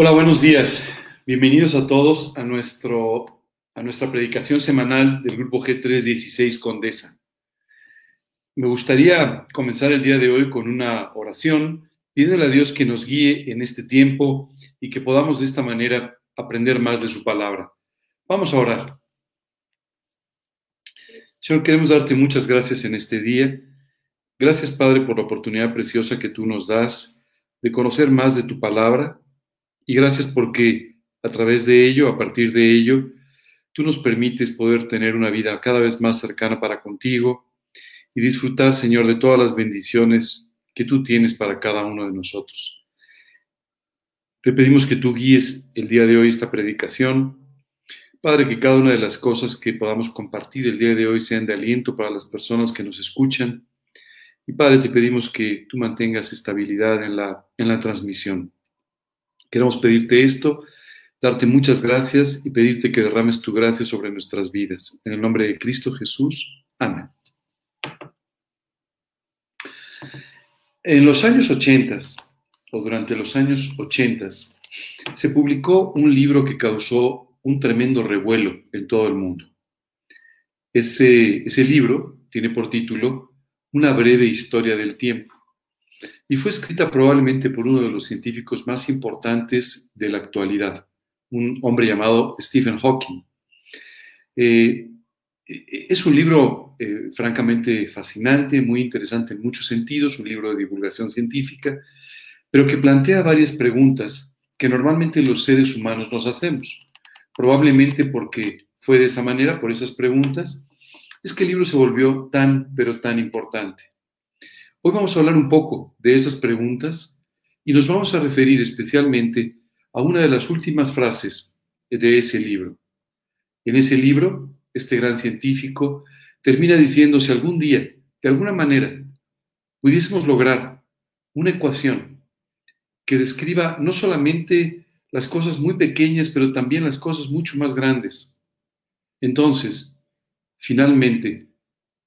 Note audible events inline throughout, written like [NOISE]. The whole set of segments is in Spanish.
Hola, buenos días. Bienvenidos a todos a, nuestro, a nuestra predicación semanal del Grupo G316 Condesa. Me gustaría comenzar el día de hoy con una oración, pidiéndole a Dios que nos guíe en este tiempo y que podamos de esta manera aprender más de su palabra. Vamos a orar. Señor, queremos darte muchas gracias en este día. Gracias, Padre, por la oportunidad preciosa que tú nos das de conocer más de tu palabra y gracias porque a través de ello, a partir de ello, tú nos permites poder tener una vida cada vez más cercana para contigo y disfrutar, Señor, de todas las bendiciones que tú tienes para cada uno de nosotros. Te pedimos que tú guíes el día de hoy esta predicación. Padre, que cada una de las cosas que podamos compartir el día de hoy sean de aliento para las personas que nos escuchan. Y Padre, te pedimos que tú mantengas estabilidad en la, en la transmisión. Queremos pedirte esto, darte muchas gracias y pedirte que derrames tu gracia sobre nuestras vidas. En el nombre de Cristo Jesús. Amén. En los años 80 o durante los años 80 se publicó un libro que causó un tremendo revuelo en todo el mundo. Ese, ese libro tiene por título Una breve historia del tiempo y fue escrita probablemente por uno de los científicos más importantes de la actualidad, un hombre llamado Stephen Hawking. Eh, es un libro eh, francamente fascinante, muy interesante en muchos sentidos, un libro de divulgación científica, pero que plantea varias preguntas que normalmente los seres humanos nos hacemos. Probablemente porque fue de esa manera, por esas preguntas, es que el libro se volvió tan, pero tan importante. Hoy vamos a hablar un poco de esas preguntas y nos vamos a referir especialmente a una de las últimas frases de ese libro. En ese libro, este gran científico termina diciendo si algún día, de alguna manera, pudiésemos lograr una ecuación que describa no solamente las cosas muy pequeñas, pero también las cosas mucho más grandes, entonces, finalmente,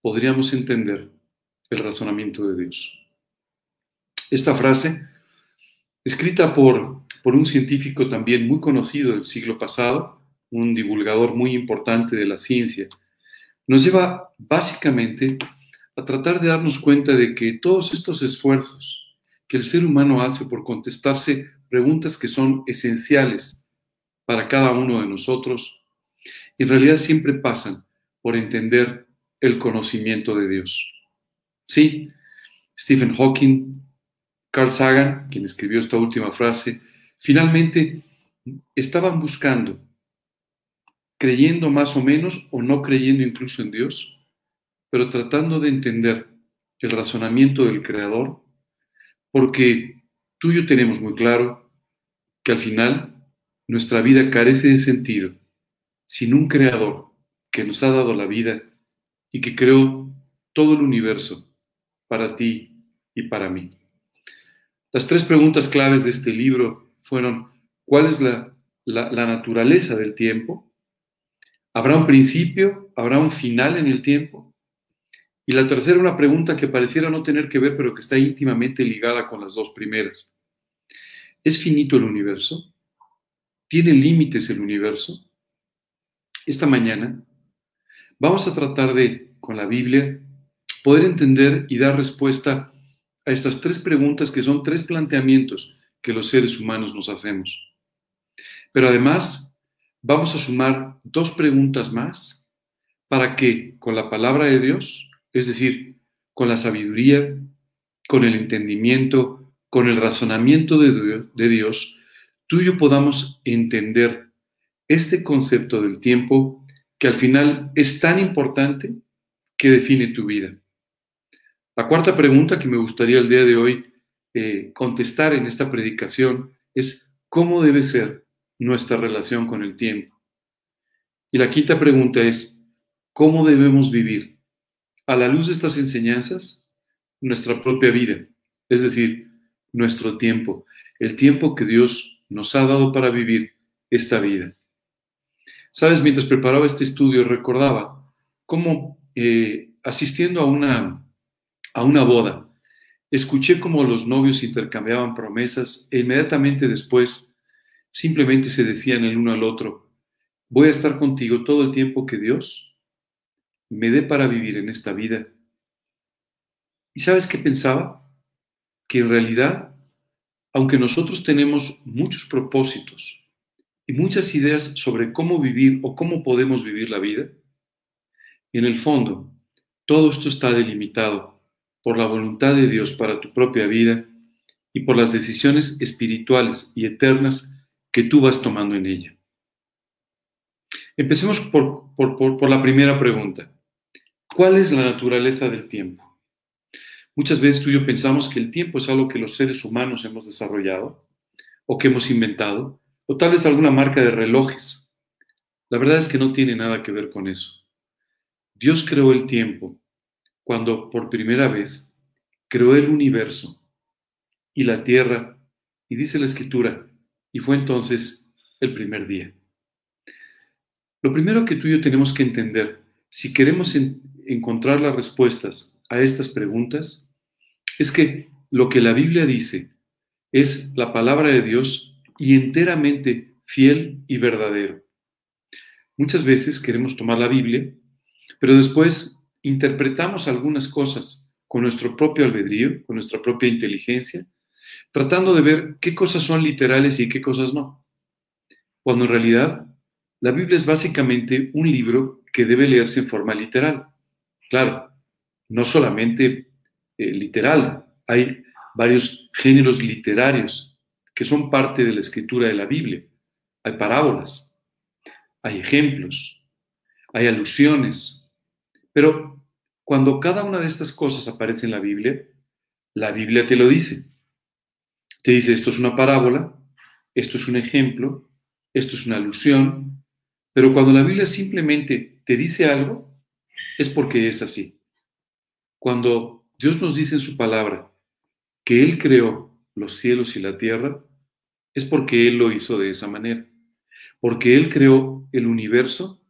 podríamos entender el razonamiento de Dios. Esta frase, escrita por, por un científico también muy conocido del siglo pasado, un divulgador muy importante de la ciencia, nos lleva básicamente a tratar de darnos cuenta de que todos estos esfuerzos que el ser humano hace por contestarse preguntas que son esenciales para cada uno de nosotros, en realidad siempre pasan por entender el conocimiento de Dios. Sí, Stephen Hawking, Carl Sagan, quien escribió esta última frase, finalmente estaban buscando, creyendo más o menos o no creyendo incluso en Dios, pero tratando de entender el razonamiento del Creador, porque tú y yo tenemos muy claro que al final nuestra vida carece de sentido sin un Creador que nos ha dado la vida y que creó todo el universo para ti y para mí. Las tres preguntas claves de este libro fueron, ¿cuál es la, naturaleza del tiempo? ¿Habrá un principio? ¿Habrá un final en el tiempo? Y la tercera, una pregunta que pareciera no tener que ver, pero que está íntimamente ligada con las dos primeras. ¿Es finito el universo? ¿Tiene límites el universo? Esta mañana vamos a tratar de, con la Biblia, poder entender y dar respuesta a estas tres preguntas que son tres planteamientos que los seres humanos nos hacemos. Pero además, vamos a sumar dos preguntas más para que con la palabra de Dios, es decir, con la sabiduría, con el entendimiento, con el razonamiento de Dios, tú y yo podamos entender este concepto del tiempo que al final es tan importante que define tu vida. La cuarta pregunta que me gustaría el día de hoy eh, contestar en esta predicación es ¿cómo debe ser nuestra relación con el tiempo? Y la quinta pregunta es ¿cómo debemos vivir a la luz de estas enseñanzas nuestra propia vida? Es decir, nuestro tiempo, el tiempo que Dios nos ha dado para vivir esta vida. Sabes, mientras preparaba este estudio recordaba cómo eh, asistiendo a una a una boda. Escuché cómo los novios intercambiaban promesas e inmediatamente después simplemente se decían el uno al otro, voy a estar contigo todo el tiempo que Dios me dé para vivir en esta vida. ¿Y sabes qué pensaba? Que en realidad, aunque nosotros tenemos muchos propósitos y muchas ideas sobre cómo vivir o cómo podemos vivir la vida, en el fondo, todo esto está delimitado por la voluntad de Dios para tu propia vida y por las decisiones espirituales y eternas que tú vas tomando en ella. Empecemos por, por, la primera pregunta. ¿Cuál es la naturaleza del tiempo? Muchas veces tú y yo pensamos que el tiempo es algo que los seres humanos hemos desarrollado o que hemos inventado, o tal vez alguna marca de relojes. La verdad es que no tiene nada que ver con eso. Dios creó el tiempo cuando por primera vez creó el universo y la tierra, y dice la escritura, y fue entonces el primer día. Lo primero que tú y yo tenemos que entender, si queremos encontrar las respuestas a estas preguntas, es que lo que la Biblia dice es la palabra de Dios y enteramente fiel y verdadero. Muchas veces queremos tomar la Biblia, pero después interpretamos algunas cosas con nuestro propio albedrío, con nuestra propia inteligencia, tratando de ver qué cosas son literales y qué cosas no. Cuando en realidad la Biblia es básicamente un libro que debe leerse en forma literal. Claro, no solamente eh, literal, hay varios géneros literarios que son parte de la escritura de la Biblia. Hay parábolas, hay ejemplos, hay alusiones, pero cuando cada una de estas cosas aparece en la Biblia, la Biblia te lo dice. Te dice, esto es una parábola, esto es un ejemplo, esto es una alusión, pero cuando la Biblia simplemente te dice algo, es porque es así. Cuando Dios nos dice en su palabra que Él creó los cielos y la tierra, es porque Él lo hizo de esa manera, porque Él creó el universo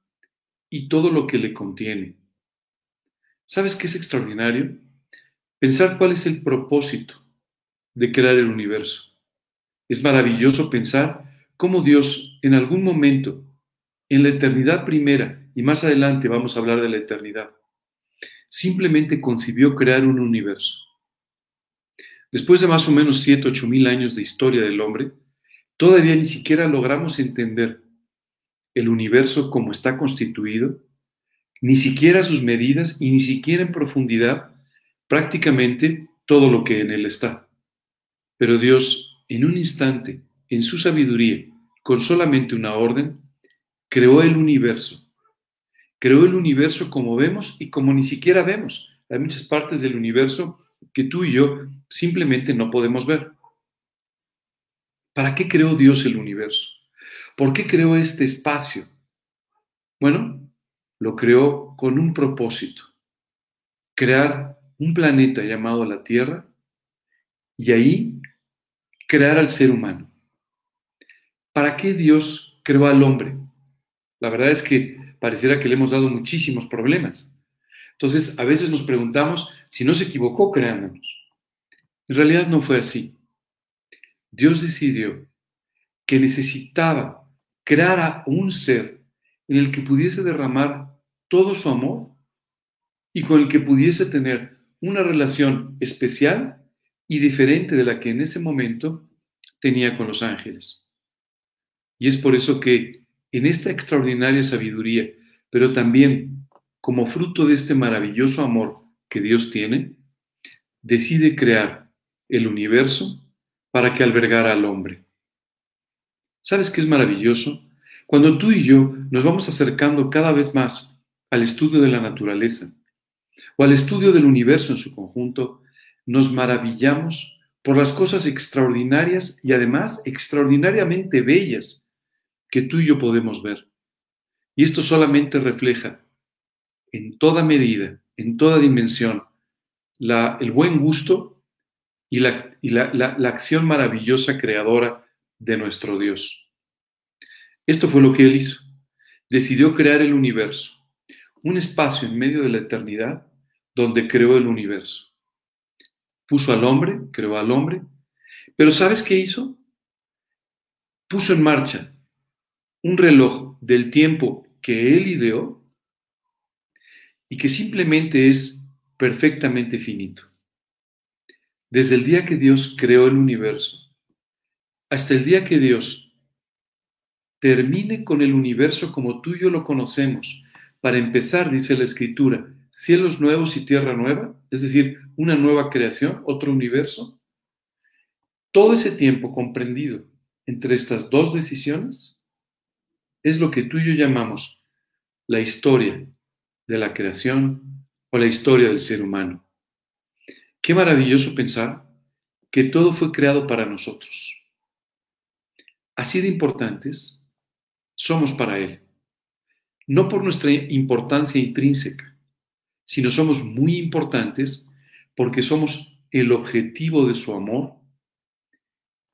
y todo lo que le contiene. ¿Sabes qué es extraordinario? Pensar cuál es el propósito de crear el universo. Es maravilloso pensar cómo Dios en algún momento, en la eternidad primera, y más adelante vamos a hablar de la eternidad, simplemente concibió crear un universo. Después de más o menos 7, 8 mil años de historia del hombre, todavía ni siquiera logramos entender el universo como está constituido, ni siquiera sus medidas y ni siquiera en profundidad prácticamente todo lo que en él está. Pero Dios, en un instante, en su sabiduría, con solamente una orden, creó el universo. Creó el universo como vemos y como ni siquiera vemos. Hay muchas partes del universo que tú y yo simplemente no podemos ver. ¿Para qué creó Dios el universo? ¿Por qué creó este espacio? Bueno, lo creó con un propósito, crear un planeta llamado la Tierra y ahí crear al ser humano. ¿Para qué Dios creó al hombre? La verdad es que pareciera que le hemos dado muchísimos problemas. Entonces, a veces nos preguntamos si no se equivocó creándonos. En realidad no fue así. Dios decidió que necesitaba crear a un ser en el que pudiese derramar todo su amor y con el que pudiese tener una relación especial y diferente de la que en ese momento tenía con los ángeles. Y es por eso que en esta extraordinaria sabiduría, pero también como fruto de este maravilloso amor que Dios tiene, decide crear el universo para que albergara al hombre. ¿Sabes qué es maravilloso? Cuando tú y yo nos vamos acercando cada vez más al estudio de la naturaleza o al estudio del universo en su conjunto, nos maravillamos por las cosas extraordinarias y además extraordinariamente bellas que tú y yo podemos ver. Y esto solamente refleja en toda medida, en toda dimensión, la, el buen gusto y, la, y la, la acción maravillosa creadora de nuestro Dios. Esto fue lo que Él hizo. Decidió crear el universo, un espacio en medio de la eternidad donde creó el universo puso al hombre, creó al hombre, pero ¿sabes qué hizo? puso en marcha un reloj del tiempo que Él ideó y que simplemente es perfectamente finito. Desde el día que Dios creó el universo hasta el día que Dios termine con el universo como tú y yo lo conocemos, para empezar, dice la Escritura, cielos nuevos y tierra nueva, es decir, una nueva creación, otro universo. Todo ese tiempo comprendido entre estas dos decisiones es lo que tú y yo llamamos la historia de la creación o la historia del ser humano. Qué maravilloso pensar que todo fue creado para nosotros. Así de importantes somos para Él. No por nuestra importancia intrínseca, sino somos muy importantes porque somos el objetivo de su amor,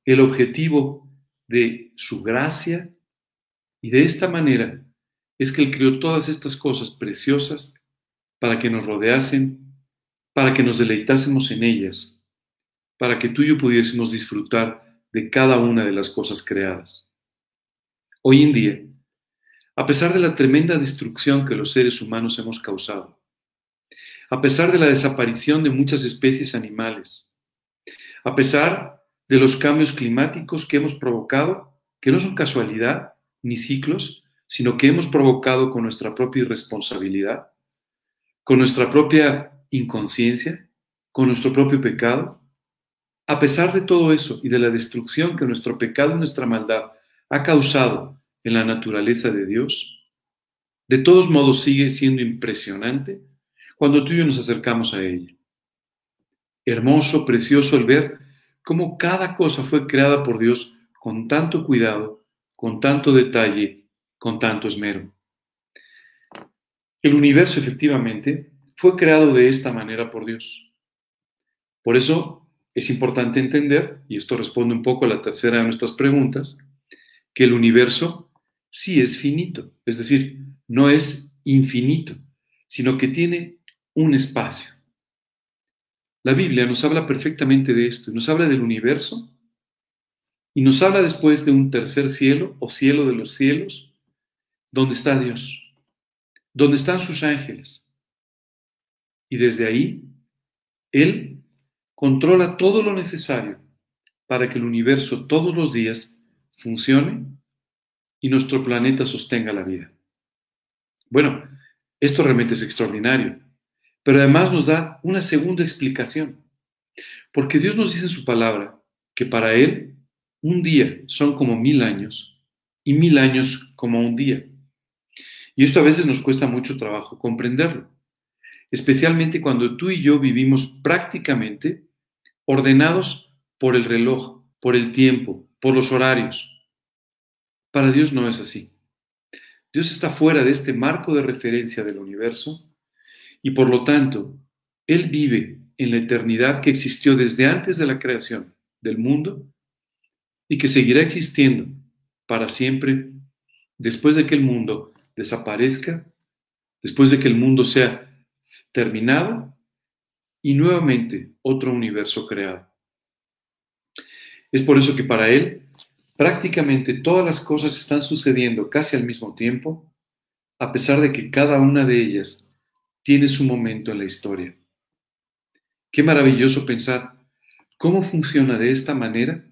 el objetivo de su gracia, y de esta manera es que Él creó todas estas cosas preciosas para que nos rodeasen para que nos deleitásemos en ellas, para que tú y yo pudiésemos disfrutar de cada una de las cosas creadas. Hoy en día, a pesar de la tremenda destrucción que los seres humanos hemos causado, a pesar de la desaparición de muchas especies animales, a pesar de los cambios climáticos que hemos provocado, que no son casualidad ni ciclos, sino que hemos provocado con nuestra propia irresponsabilidad, con nuestra propia inconsciencia, con nuestro propio pecado, a pesar de todo eso y de la destrucción que nuestro pecado y nuestra maldad ha causado en la naturaleza de Dios, de todos modos sigue siendo impresionante cuando tú y yo nos acercamos a ella. Hermoso, precioso el ver cómo cada cosa fue creada por Dios con tanto cuidado, con tanto detalle, con tanto esmero. El universo efectivamente fue creado de esta manera por Dios. Por eso es importante entender, y esto responde un poco a la tercera de nuestras preguntas, que el universo sí es finito, es decir, no es infinito, sino que tiene un espacio. La Biblia nos habla perfectamente de esto, nos habla del universo y nos habla después de un tercer cielo o cielo de los cielos, donde está Dios, donde están sus ángeles, y desde ahí, Él controla todo lo necesario para que el universo todos los días funcione y nuestro planeta sostenga la vida. Bueno, esto realmente es extraordinario, pero además nos da una segunda explicación, porque Dios nos dice en su palabra que para Él un día son como mil años y mil años como un día. Y esto a veces nos cuesta mucho trabajo comprenderlo especialmente cuando tú y yo vivimos prácticamente ordenados por el reloj, por el tiempo, por los horarios. Para Dios no es así. Dios está fuera de este marco de referencia del universo y por lo tanto, Él vive en la eternidad que existió desde antes de la creación del mundo y que seguirá existiendo para siempre después de que el mundo desaparezca, después de que el mundo sea terminado y nuevamente otro universo creado. Es por eso que para él prácticamente todas las cosas están sucediendo casi al mismo tiempo, a pesar de que cada una de ellas tiene su momento en la historia. Qué maravilloso pensar cómo funciona de esta manera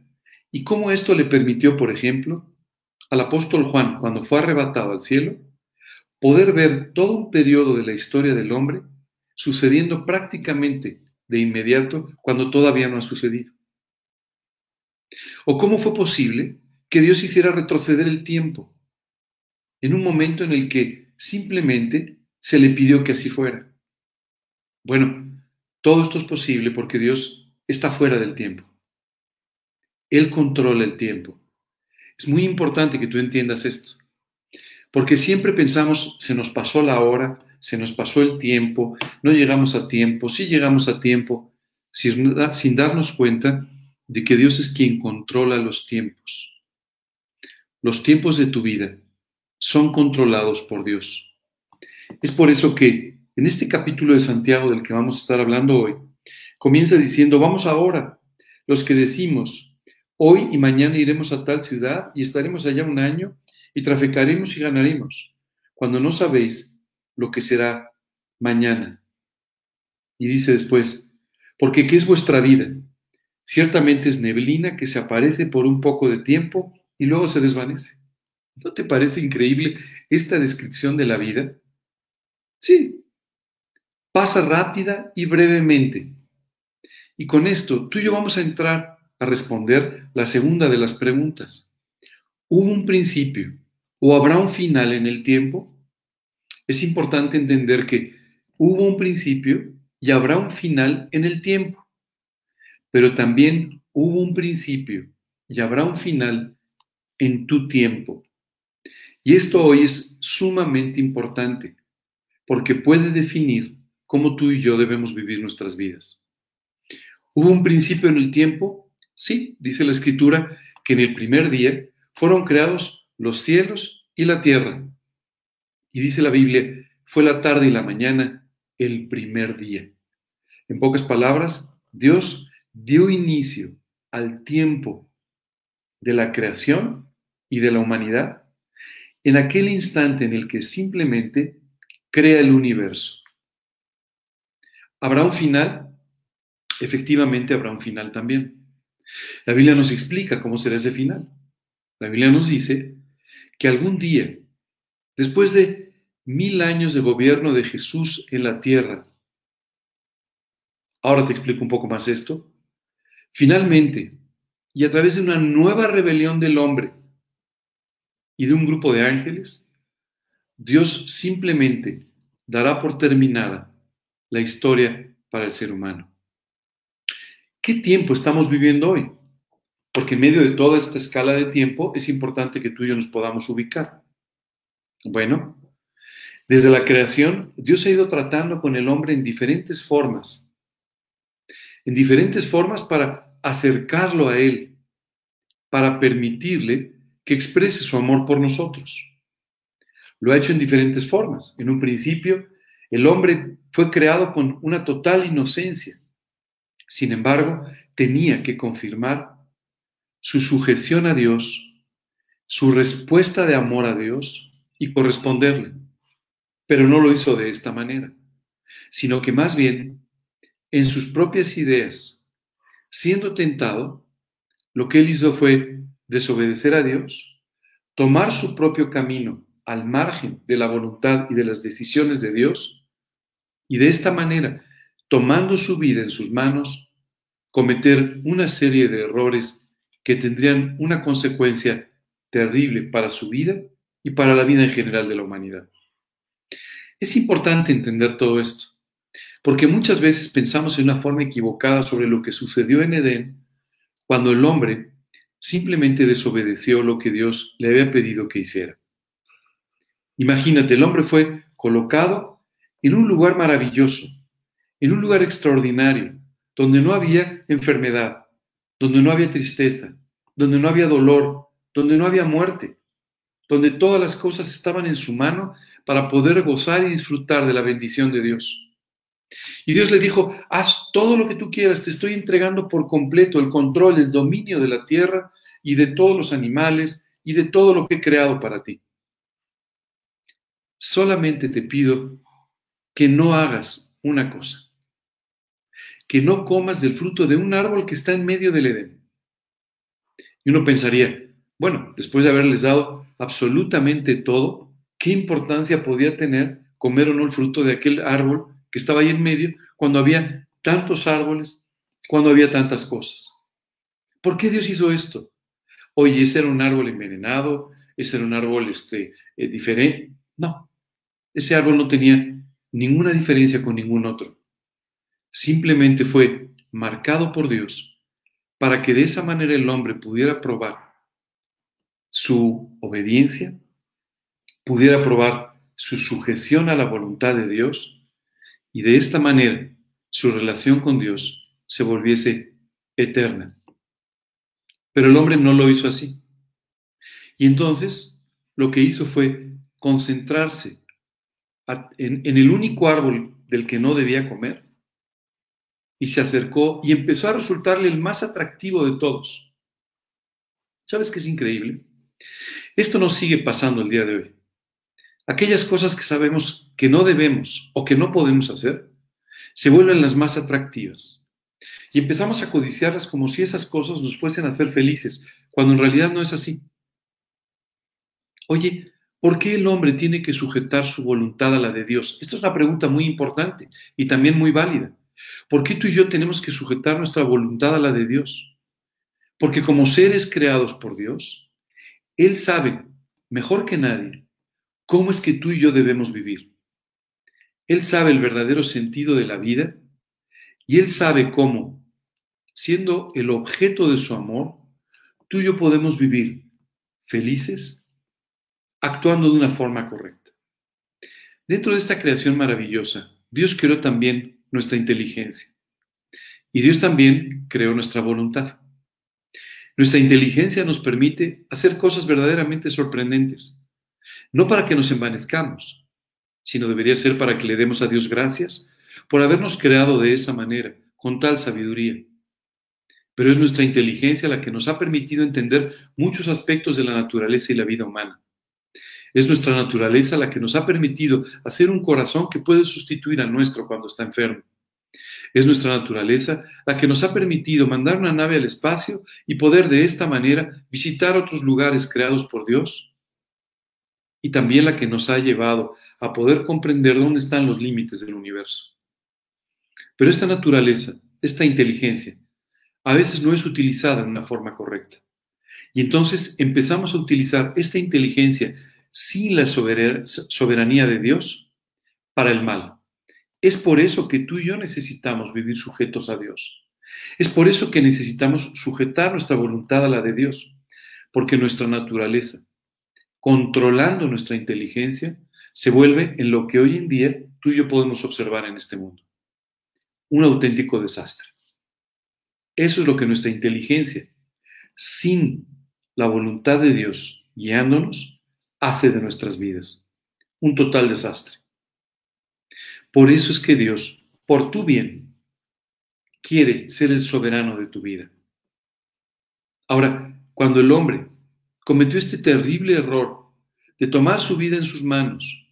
y cómo esto le permitió, por ejemplo, al apóstol Juan, cuando fue arrebatado al cielo, poder ver todo un periodo de la historia del hombre sucediendo prácticamente de inmediato cuando todavía no ha sucedido. ¿O cómo fue posible que Dios hiciera retroceder el tiempo en un momento en el que simplemente se le pidió que así fuera? Bueno, todo esto es posible porque Dios está fuera del tiempo. Él controla el tiempo. Es muy importante que tú entiendas esto, porque siempre pensamos, se nos pasó la hora, se nos pasó el tiempo, no llegamos a tiempo, sí llegamos a tiempo, sin, sin darnos cuenta de que Dios es quien controla los tiempos. Los tiempos de tu vida son controlados por Dios. Es por eso que en este capítulo de Santiago del que vamos a estar hablando hoy, comienza diciendo, vamos ahora, los que decimos, Hoy y mañana iremos a tal ciudad y estaremos allá un año y traficaremos y ganaremos, cuando no sabéis lo que será mañana. Y dice después, porque ¿qué es vuestra vida? Ciertamente es neblina que se aparece por un poco de tiempo y luego se desvanece. ¿No te parece increíble esta descripción de la vida? Sí, pasa rápida y brevemente. Y con esto tú y yo vamos a entrar a responder la segunda de las preguntas. ¿Hubo un principio o habrá un final en el tiempo? Es importante entender que hubo un principio y habrá un final en el tiempo, pero también hubo un principio y habrá un final en tu tiempo. Y esto hoy es sumamente importante porque puede definir cómo tú y yo debemos vivir nuestras vidas. ¿Hubo un principio en el tiempo? Sí, dice la escritura que en el primer día fueron creados los cielos y la tierra. Y dice la Biblia, fue la tarde y la mañana el primer día. En pocas palabras, Dios dio inicio al tiempo de la creación y de la humanidad en aquel instante en el que simplemente crea el universo. ¿Habrá un final? Efectivamente habrá un final también. La Biblia nos explica cómo será ese final. La Biblia nos dice que algún día, después de mil años de gobierno de Jesús en la tierra, ahora te explico un poco más esto, finalmente, y a través de una nueva rebelión del hombre y de un grupo de ángeles, Dios simplemente dará por terminada la historia para el ser humano. ¿Qué tiempo estamos viviendo hoy? Porque en medio de toda esta escala de tiempo es importante que tú y yo nos podamos ubicar. Bueno, desde la creación, Dios ha ido tratando con el hombre en diferentes formas. En diferentes formas para acercarlo a Él, para permitirle que exprese su amor por nosotros. Lo ha hecho en diferentes formas. En un principio, el hombre fue creado con una total inocencia. Sin embargo, tenía que confirmar su sujeción a Dios, su respuesta de amor a Dios y corresponderle. Pero no lo hizo de esta manera, sino que más bien, en sus propias ideas, siendo tentado, lo que él hizo fue desobedecer a Dios, tomar su propio camino al margen de la voluntad y de las decisiones de Dios, y de esta manera, tomando su vida en sus manos, cometer una serie de errores que tendrían una consecuencia terrible para su vida y para la vida en general de la humanidad. Es importante entender todo esto, porque muchas veces pensamos en una forma equivocada sobre lo que sucedió en Edén cuando el hombre simplemente desobedeció lo que Dios le había pedido que hiciera. Imagínate, el hombre fue colocado en un lugar maravilloso, en un lugar extraordinario, donde no había enfermedad, donde no había tristeza, donde no había dolor, donde no había muerte, donde todas las cosas estaban en su mano para poder gozar y disfrutar de la bendición de Dios. Y Dios le dijo, haz todo lo que tú quieras, te estoy entregando por completo el control, el dominio de la tierra y de todos los animales y de todo lo que he creado para ti solamente te pido que no hagas una cosa, que no comas del fruto de un árbol que está en medio del Edén. Y uno pensaría, bueno, después de haberles dado absolutamente todo, ¿qué importancia podía tener comer o no el fruto de aquel árbol que estaba ahí en medio cuando había tantos árboles, cuando había tantas cosas? ¿Por qué Dios hizo esto? Oye, ese era un árbol envenenado, ese era un árbol este, eh, diferente. No, ese árbol no tenía ninguna diferencia con ningún otro. Simplemente fue marcado por Dios para que de esa manera el hombre pudiera probar su obediencia, pudiera probar su sujeción a la voluntad de Dios y de esta manera su relación con Dios se volviese eterna. Pero el hombre no lo hizo así. Y entonces lo que hizo fue concentrarse en, el único árbol del que no debía comer y se acercó y empezó a resultarle el más atractivo de todos. ¿Sabes qué es increíble? Esto nos sigue pasando el día de hoy. Aquellas cosas que sabemos que no debemos o que no podemos hacer, se vuelven las más atractivas. Y empezamos a codiciarlas como si esas cosas nos fuesen a hacer felices, cuando en realidad no es así. Oye, ¿por qué el hombre tiene que sujetar su voluntad a la de Dios? Esta es una pregunta muy importante y también muy válida. ¿Por qué tú y yo tenemos que sujetar nuestra voluntad a la de Dios? Porque como seres creados por Dios, Él sabe mejor que nadie cómo es que tú y yo debemos vivir. Él sabe el verdadero sentido de la vida y Él sabe cómo, siendo el objeto de su amor, tú y yo podemos vivir felices, actuando de una forma correcta. Dentro de esta creación maravillosa, Dios creó también nuestra inteligencia y Dios también creó nuestra voluntad. Nuestra inteligencia nos permite hacer cosas verdaderamente sorprendentes, no para que nos envanezcamos, sino debería ser para que le demos a Dios gracias por habernos creado de esa manera, con tal sabiduría. Pero es nuestra inteligencia la que nos ha permitido entender muchos aspectos de la naturaleza y la vida humana. Es nuestra naturaleza la que nos ha permitido hacer un corazón que puede sustituir al nuestro cuando está enfermo. Es nuestra naturaleza la que nos ha permitido mandar una nave al espacio y poder de esta manera visitar otros lugares creados por Dios y también la que nos ha llevado a poder comprender dónde están los límites del universo. Pero esta naturaleza, esta inteligencia, a veces no es utilizada en una forma correcta. Y entonces empezamos a utilizar esta inteligencia sin la soberanía de Dios para el mal. Es por eso que tú y yo necesitamos vivir sujetos a Dios. Es por eso que necesitamos sujetar nuestra voluntad a la de Dios, porque nuestra naturaleza, controlando nuestra inteligencia, se vuelve en lo que hoy en día tú y yo podemos observar en este mundo. Un auténtico desastre. Eso es lo que nuestra inteligencia, sin la voluntad de Dios guiándonos, hace de nuestras vidas. Un total desastre. Por eso es que Dios, por tu bien, quiere ser el soberano de tu vida. Ahora, cuando el hombre cometió este terrible error de tomar su vida en sus manos,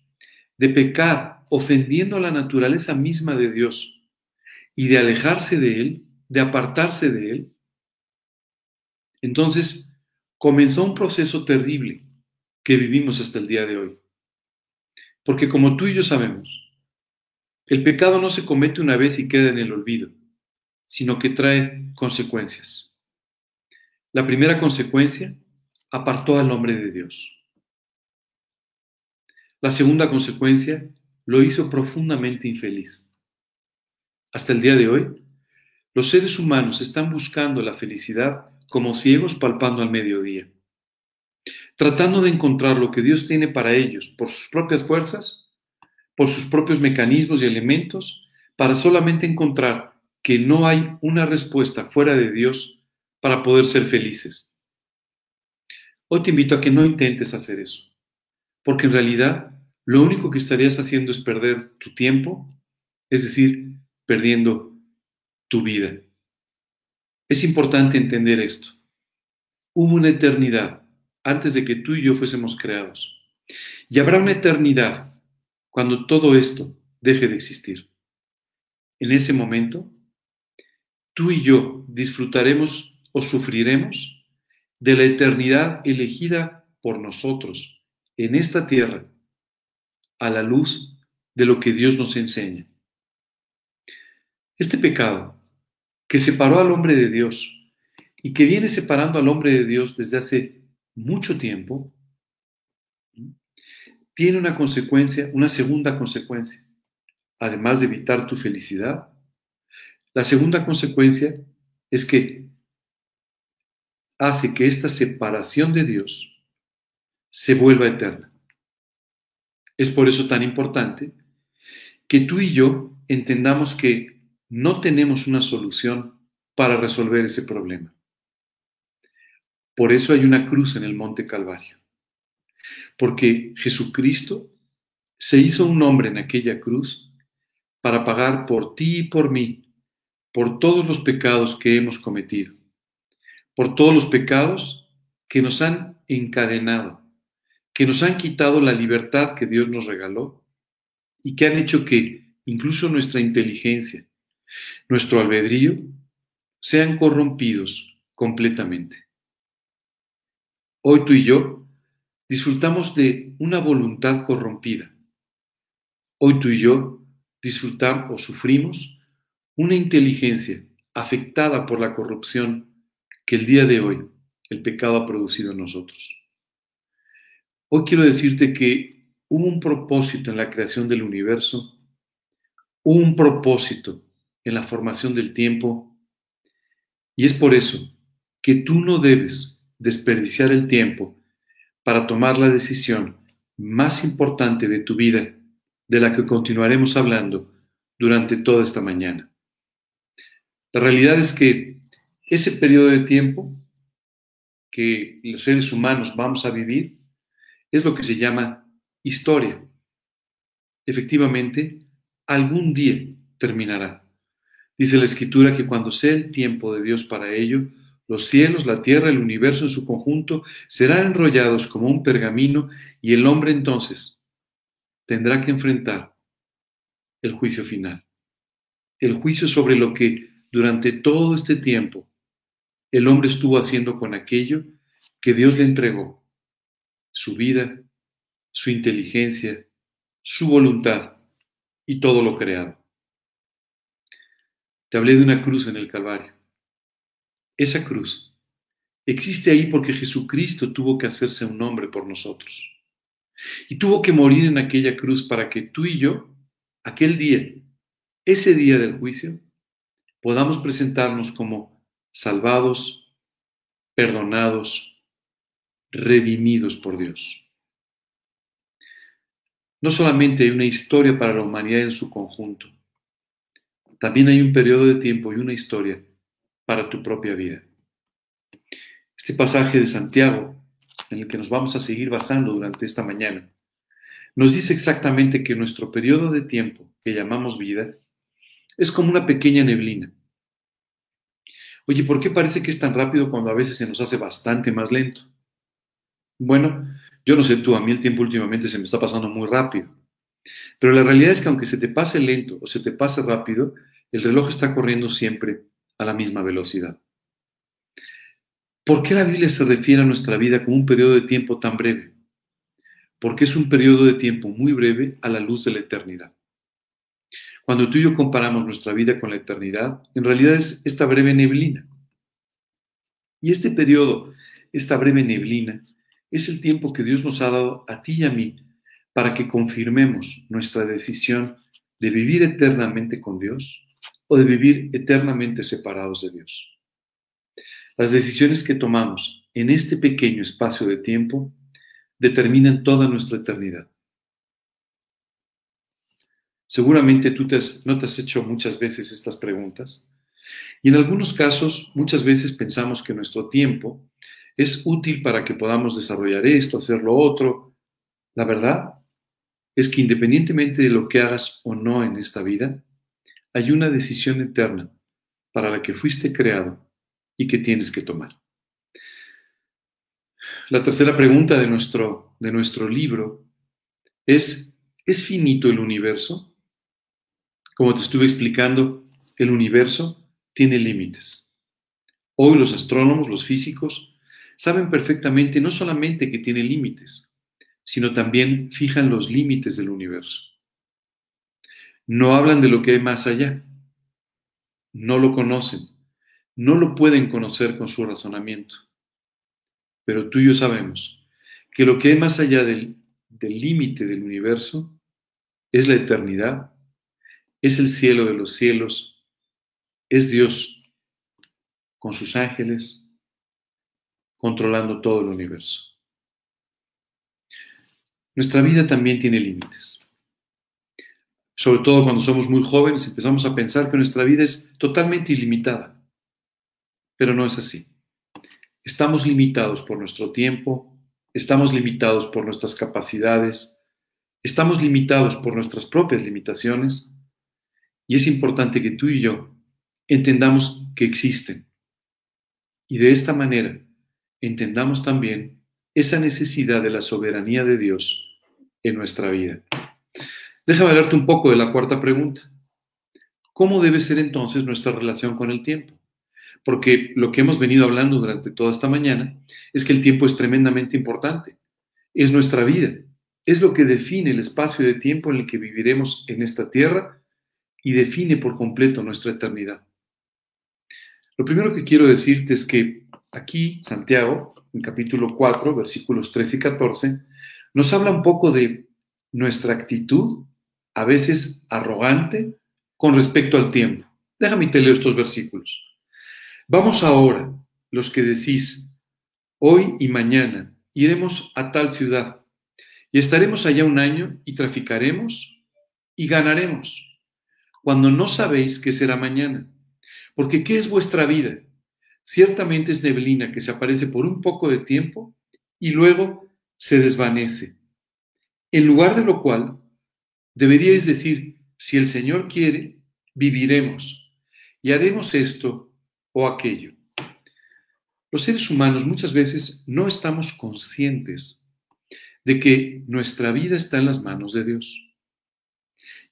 de pecar ofendiendo a la naturaleza misma de Dios y de alejarse de Él, de apartarse de Él, entonces comenzó un proceso terrible que vivimos hasta el día de hoy. Porque como tú y yo sabemos, el pecado no se comete una vez y queda en el olvido, sino que trae consecuencias. La primera consecuencia apartó al hombre de Dios. La segunda consecuencia lo hizo profundamente infeliz. Hasta el día de hoy, los seres humanos están buscando la felicidad como ciegos palpando al mediodía, tratando de encontrar lo que Dios tiene para ellos por sus propias fuerzas, por sus propios mecanismos y elementos, para solamente encontrar que no hay una respuesta fuera de Dios para poder ser felices. Hoy te invito a que no intentes hacer eso, porque en realidad lo único que estarías haciendo es perder tu tiempo, es decir, perdiendo tu vida. Es importante entender esto. Hubo una eternidad antes de que tú y yo fuésemos creados. Y habrá una eternidad cuando todo esto deje de existir. En ese momento, tú y yo disfrutaremos o sufriremos de la eternidad elegida por nosotros en esta tierra a la luz de lo que Dios nos enseña. Este pecado que separó al hombre de Dios y que viene separando al hombre de Dios desde hace mucho tiempo, tiene una consecuencia, una segunda consecuencia. Además de evitar tu felicidad, la segunda consecuencia es que hace que esta separación de Dios se vuelva eterna. Es por eso tan importante que tú y yo entendamos que no tenemos una solución para resolver ese problema. Por eso hay una cruz en el Monte Calvario. Porque Jesucristo se hizo un hombre en aquella cruz para pagar por ti y por mí, por todos los pecados que hemos cometido por todos los pecados que nos han encadenado, que nos han quitado la libertad que Dios nos regaló y que han hecho que incluso nuestra inteligencia, nuestro albedrío, sean corrompidos completamente. Hoy tú y yo disfrutamos de una voluntad corrompida. Hoy tú y yo disfrutamos o sufrimos una inteligencia afectada por la corrupción que el día de hoy el pecado ha producido en nosotros. Hoy quiero decirte que hubo un propósito en la creación del universo, hubo un propósito en la formación del tiempo, y es por eso que tú no debes desperdiciar el tiempo para tomar la decisión más importante de tu vida, de la que continuaremos hablando durante toda esta mañana. La realidad es que ese periodo de tiempo que los seres humanos vamos a vivir es lo que se llama historia. Efectivamente, algún día terminará. Dice la escritura que cuando sea el tiempo de Dios para ello, los cielos, la tierra, el universo en su conjunto serán enrollados como un pergamino y el hombre entonces tendrá que enfrentar el juicio final. El juicio sobre lo que durante todo este tiempo el hombre estuvo haciendo con aquello que Dios le entregó, su vida, su inteligencia, su voluntad y todo lo creado. Te hablé de una cruz en el Calvario. Esa cruz existe ahí porque Jesucristo tuvo que hacerse un hombre por nosotros. Y tuvo que morir en aquella cruz para que tú y yo, aquel día, ese día del juicio, podamos presentarnos como salvados, perdonados, redimidos por Dios. No solamente hay una historia para la humanidad en su conjunto, también hay un periodo de tiempo y una historia para tu propia vida. Este pasaje de Santiago, en el que nos vamos a seguir basando durante esta mañana, nos dice exactamente que nuestro periodo de tiempo, que llamamos vida, es como una pequeña neblina Oye, ¿por qué parece que es tan rápido cuando a veces se nos hace bastante más lento? Bueno, yo no sé tú, a mí el tiempo últimamente se me está pasando muy rápido. Pero la realidad es que aunque se te pase lento o se te pase rápido, el reloj está corriendo siempre a la misma velocidad. ¿Por qué la Biblia se refiere a nuestra vida como un periodo de tiempo tan breve? Porque es un periodo de tiempo muy breve a la luz de la eternidad. Cuando tú y yo comparamos nuestra vida con la eternidad, en realidad es esta breve neblina. Y este periodo, esta breve neblina, es el tiempo que Dios nos ha dado a ti y a mí para que confirmemos nuestra decisión de vivir eternamente con Dios o de vivir eternamente separados de Dios. Las decisiones que tomamos en este pequeño espacio de tiempo determinan toda nuestra eternidad. Seguramente tú no te has hecho muchas veces estas preguntas. Y en algunos casos, muchas veces pensamos que nuestro tiempo es útil para que podamos desarrollar esto, hacer lo otro. La verdad es que independientemente de lo que hagas o no en esta vida, hay una decisión eterna para la que fuiste creado y que tienes que tomar. La tercera pregunta de nuestro, de nuestro libro es, ¿es finito el universo? Como te estuve explicando, el universo tiene límites. Hoy los astrónomos, los físicos, saben perfectamente no solamente que tiene límites, sino también fijan los límites del universo. No hablan de lo que hay más allá. No lo conocen. No lo pueden conocer con su razonamiento. Pero tú y yo sabemos que lo que hay más allá del límite del universo es la eternidad es el cielo de los cielos, es Dios con sus ángeles controlando todo el universo. Nuestra vida también tiene límites. Sobre todo cuando somos muy jóvenes empezamos a pensar que nuestra vida es totalmente ilimitada. Pero no es así. Estamos limitados por nuestro tiempo, estamos limitados por nuestras capacidades, estamos limitados por nuestras propias limitaciones y es importante que tú y yo entendamos que existen. Y de esta manera entendamos también esa necesidad de la soberanía de Dios en nuestra vida. Déjame hablarte un poco de la cuarta pregunta. ¿Cómo debe ser entonces nuestra relación con el tiempo? Porque lo que hemos venido hablando durante toda esta mañana es que el tiempo es tremendamente importante. Es nuestra vida. Es lo que define el espacio de tiempo en el que viviremos en esta tierra y define por completo nuestra eternidad. Lo primero que quiero decirte es que aquí Santiago, en capítulo 4, versículos 13 y 14, nos habla un poco de nuestra actitud, a veces arrogante, con respecto al tiempo. Déjame te leo estos versículos. Vamos ahora, los que decís, hoy y mañana iremos a tal ciudad y estaremos allá un año y traficaremos y ganaremos, cuando no sabéis qué será mañana. Porque ¿qué es vuestra vida? Ciertamente es neblina que se aparece por un poco de tiempo y luego se desvanece. En lugar de lo cual, deberíais decir, si el Señor quiere, viviremos y haremos esto o aquello. Los seres humanos muchas veces no estamos conscientes de que nuestra vida está en las manos de Dios.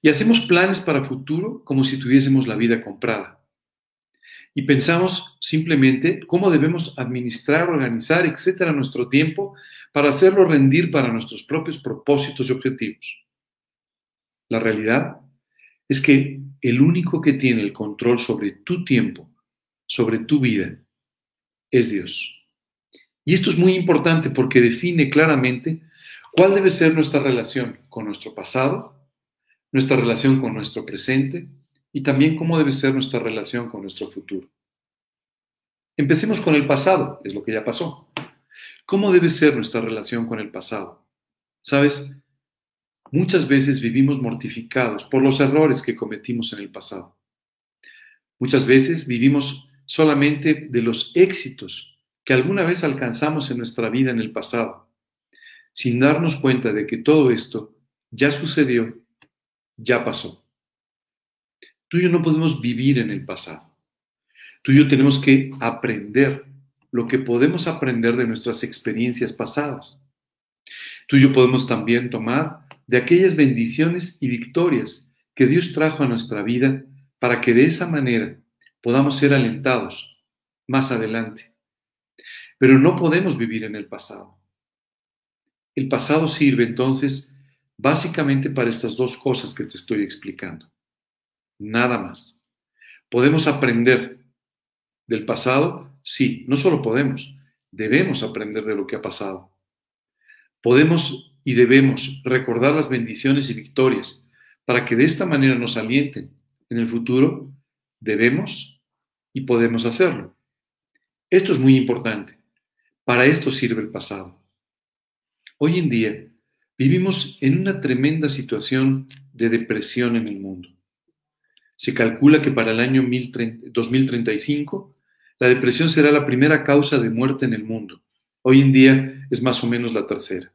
Y hacemos planes para futuro como si tuviésemos la vida comprada y pensamos simplemente cómo debemos administrar, organizar, etcétera, nuestro tiempo para hacerlo rendir para nuestros propios propósitos y objetivos. La realidad es que el único que tiene el control sobre tu tiempo, sobre tu vida, es Dios. Y esto es muy importante porque define claramente cuál debe ser nuestra relación con nuestro pasado, nuestra relación con nuestro presente y también cómo debe ser nuestra relación con nuestro futuro. Empecemos con el pasado, es lo que ya pasó. ¿Cómo debe ser nuestra relación con el pasado? Sabes, muchas veces vivimos mortificados por los errores que cometimos en el pasado. Muchas veces vivimos solamente de los éxitos que alguna vez alcanzamos en nuestra vida en el pasado, sin darnos cuenta de que todo esto ya sucedió, ya pasó. Tú y yo no podemos vivir en el pasado. Tú y yo tenemos que aprender lo que podemos aprender de nuestras experiencias pasadas. Tú y yo podemos también tomar de aquellas bendiciones y victorias que Dios trajo a nuestra vida para que de esa manera podamos ser alentados más adelante. Pero no podemos vivir en el pasado. El pasado sirve entonces básicamente para estas dos cosas que te estoy explicando nada más. ¿Podemos aprender del pasado? Sí, no solo podemos, debemos aprender de lo que ha pasado. Podemos y debemos recordar las bendiciones y victorias para que de esta manera nos alienten en el futuro. Debemos y podemos hacerlo. Esto es muy importante. Para esto sirve el pasado. Hoy en día vivimos en una tremenda situación de depresión en el mundo. Se calcula que para el año 2035 la depresión será la primera causa de muerte en el mundo. Hoy en día es más o menos la tercera.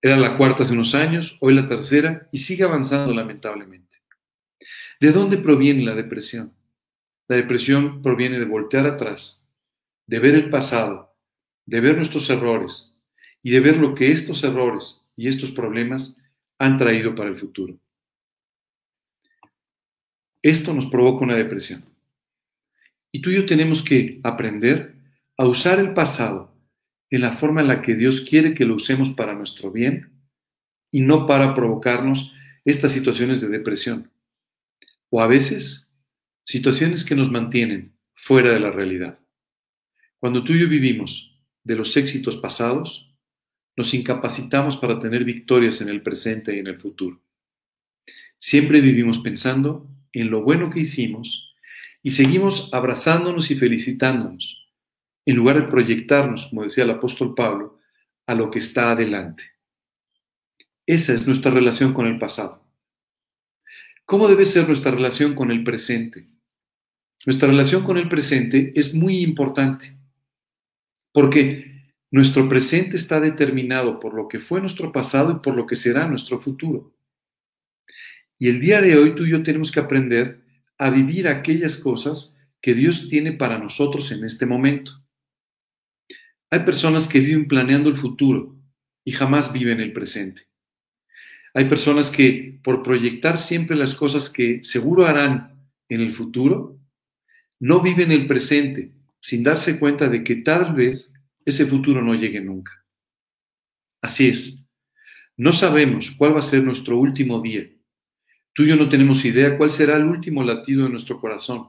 Era la cuarta hace unos años, hoy la tercera y sigue avanzando lamentablemente. ¿De dónde proviene la depresión? La depresión proviene de voltear atrás, de ver el pasado, de ver nuestros errores y de ver lo que estos errores y estos problemas han traído para el futuro. Esto nos provoca una depresión. Y tú y yo tenemos que aprender a usar el pasado en la forma en la que Dios quiere que lo usemos para nuestro bien y no para provocarnos estas situaciones de depresión. O a veces, situaciones que nos mantienen fuera de la realidad. Cuando tú y yo vivimos de los éxitos pasados, nos incapacitamos para tener victorias en el presente y en el futuro. Siempre vivimos pensando en lo bueno que hicimos y seguimos abrazándonos y felicitándonos, en lugar de proyectarnos, como decía el apóstol Pablo, a lo que está adelante. Esa es nuestra relación con el pasado. ¿Cómo debe ser nuestra relación con el presente? Nuestra relación con el presente es muy importante, porque nuestro presente está determinado por lo que fue nuestro pasado y por lo que será nuestro futuro. Y el día de hoy tú y yo tenemos que aprender a vivir aquellas cosas que Dios tiene para nosotros en este momento. Hay personas que viven planeando el futuro y jamás viven el presente. Hay personas que por proyectar siempre las cosas que seguro harán en el futuro, no viven el presente sin darse cuenta de que tal vez ese futuro no llegue nunca. Así es, no sabemos cuál va a ser nuestro último día. Tú y yo no tenemos idea cuál será el último latido de nuestro corazón,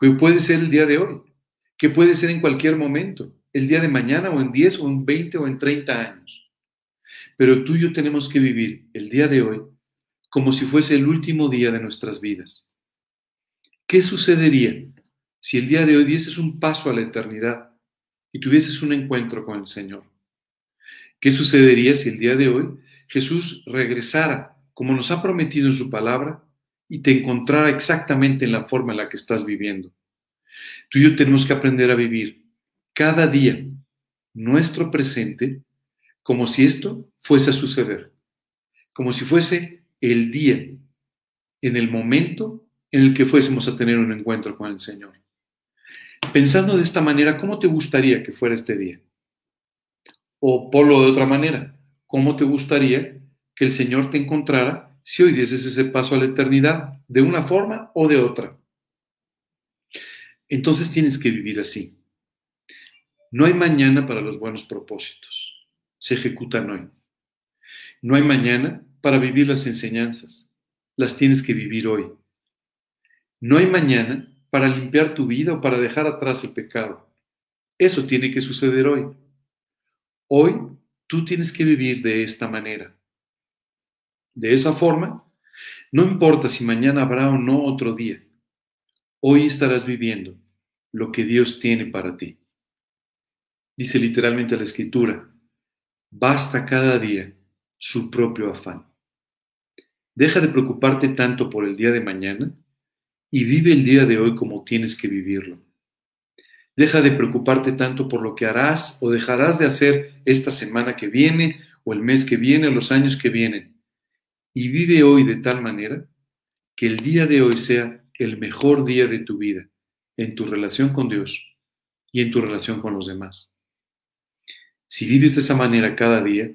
que puede ser el día de hoy, que puede ser en cualquier momento, el día de mañana o en 10 o en 20 o en 30 años. Pero tú y yo tenemos que vivir el día de hoy como si fuese el último día de nuestras vidas. ¿Qué sucedería si el día de hoy dieses un paso a la eternidad y tuvieses un encuentro con el Señor? ¿Qué sucedería si el día de hoy Jesús regresara como nos ha prometido en su palabra y te encontrara exactamente en la forma en la que estás viviendo? Tú y yo tenemos que aprender a vivir cada día nuestro presente como si esto fuese a suceder, como si fuese el día, en el momento en el que fuésemos a tener un encuentro con el Señor. Pensando de esta manera, ¿cómo te gustaría que fuera este día? O lo de otra manera, ¿cómo te gustaría que el Señor te encontrara si hoy dieses ese paso a la eternidad, de una forma o de otra? Entonces tienes que vivir así. No hay mañana para los buenos propósitos se ejecutan hoy. No hay mañana para vivir las enseñanzas, las tienes que vivir hoy. No hay mañana para limpiar tu vida o para dejar atrás el pecado. Eso tiene que suceder hoy. Hoy tú tienes que vivir de esta manera. De esa forma, no importa si mañana habrá o no otro día, hoy estarás viviendo lo que Dios tiene para ti. Dice literalmente la escritura, Basta cada día su propio afán. Deja de preocuparte tanto por el día de mañana y vive el día de hoy como tienes que vivirlo. Deja de preocuparte tanto por lo que harás o dejarás de hacer esta semana que viene o el mes que viene o los años que vienen. Y vive hoy de tal manera que el día de hoy sea el mejor día de tu vida en tu relación con Dios y en tu relación con los demás. Si vives de esa manera cada día,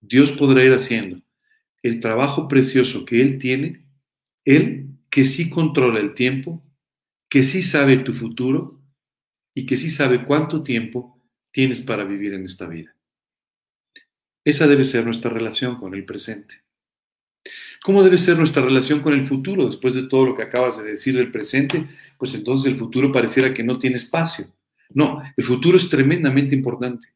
Dios podrá ir haciendo el trabajo precioso que Él tiene, Él que sí controla el tiempo, que sí sabe tu futuro y que sí sabe cuánto tiempo tienes para vivir en esta vida. Esa debe ser nuestra relación con el presente. ¿Cómo debe ser nuestra relación con el futuro? Después de todo lo que acabas de decir del presente, pues entonces el futuro pareciera que no tiene espacio. No, el futuro es tremendamente importante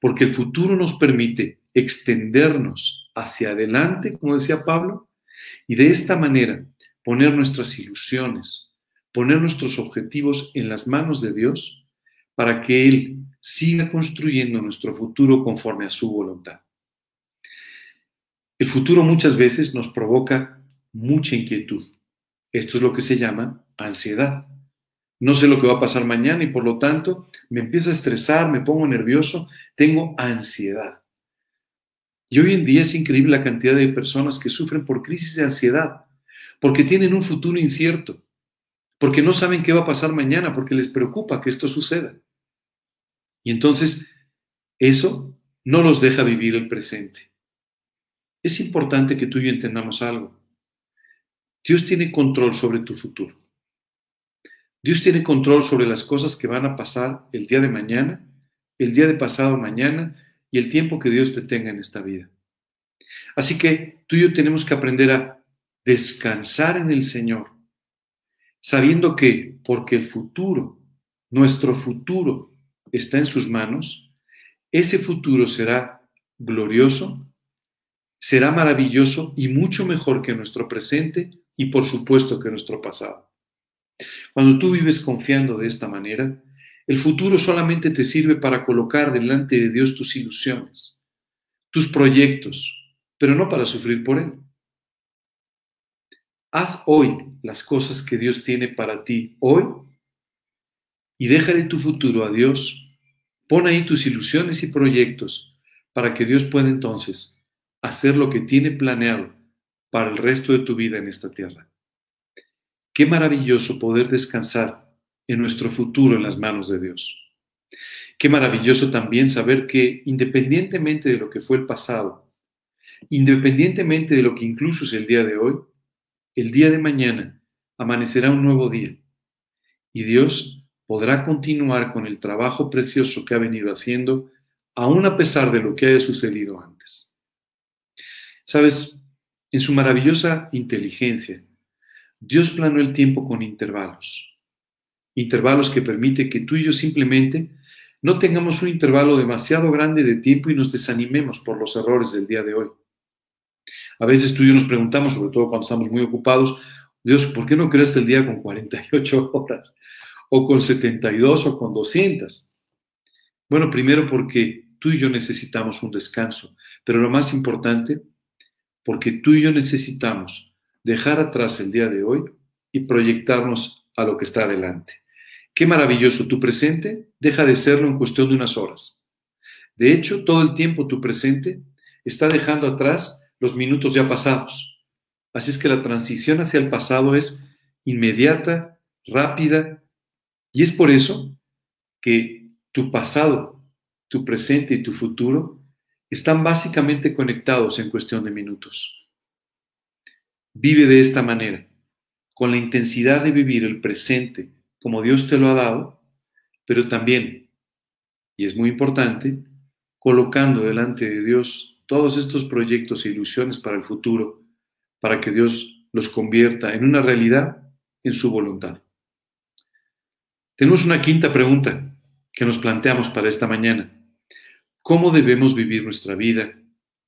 porque el futuro nos permite extendernos hacia adelante, como decía Pablo, y de esta manera poner nuestras ilusiones, poner nuestros objetivos en las manos de Dios para que Él siga construyendo nuestro futuro conforme a su voluntad. El futuro muchas veces nos provoca mucha inquietud. Esto es lo que se llama ansiedad. No sé lo que va a pasar mañana y por lo tanto me empiezo a estresar, me pongo nervioso, tengo ansiedad. Y hoy en día es increíble la cantidad de personas que sufren por crisis de ansiedad, porque tienen un futuro incierto, porque no saben qué va a pasar mañana, porque les preocupa que esto suceda. Y entonces eso no los deja vivir el presente. Es importante que tú y yo entendamos algo. Dios tiene control sobre tu futuro. Dios tiene control sobre las cosas que van a pasar el día de mañana, el día de pasado mañana y el tiempo que Dios te tenga en esta vida. Así que tú y yo tenemos que aprender a descansar en el Señor, sabiendo que porque el futuro, nuestro futuro, está en sus manos, ese futuro será glorioso, será maravilloso y mucho mejor que nuestro presente y por supuesto que nuestro pasado. Cuando tú vives confiando de esta manera, el futuro solamente te sirve para colocar delante de Dios tus ilusiones, tus proyectos, pero no para sufrir por Él. Haz hoy las cosas que Dios tiene para ti hoy y déjale tu futuro a Dios. Pon ahí tus ilusiones y proyectos para que Dios pueda entonces hacer lo que tiene planeado para el resto de tu vida en esta tierra. Qué maravilloso poder descansar en nuestro futuro en las manos de Dios. Qué maravilloso también saber que independientemente de lo que fue el pasado, independientemente de lo que incluso es el día de hoy, el día de mañana amanecerá un nuevo día y Dios podrá continuar con el trabajo precioso que ha venido haciendo, aún a pesar de lo que haya sucedido antes. Sabes, en su maravillosa inteligencia, Dios planeó el tiempo con intervalos, intervalos que permite que tú y yo simplemente no tengamos un intervalo demasiado grande de tiempo y nos desanimemos por los errores del día de hoy. A veces tú y yo nos preguntamos, sobre todo cuando estamos muy ocupados, Dios, ¿por qué no creaste el día con 48 [LAUGHS] horas? O con 72 o con 200. Bueno, primero porque tú y yo necesitamos un descanso, pero lo más importante, porque tú y yo necesitamos dejar atrás el día de hoy y proyectarnos a lo que está adelante. Qué maravilloso, tu presente deja de serlo en cuestión de unas horas. De hecho, todo el tiempo tu presente está dejando atrás los minutos ya pasados. Así es que la transición hacia el pasado es inmediata, rápida, y es por eso que tu pasado, tu presente y tu futuro están básicamente conectados en cuestión de minutos. Vive de esta manera, con la intensidad de vivir el presente como Dios te lo ha dado, pero también, y es muy importante, colocando delante de Dios todos estos proyectos e ilusiones para el futuro, para que Dios los convierta en una realidad en su voluntad. Tenemos una quinta pregunta que nos planteamos para esta mañana. ¿Cómo debemos vivir nuestra vida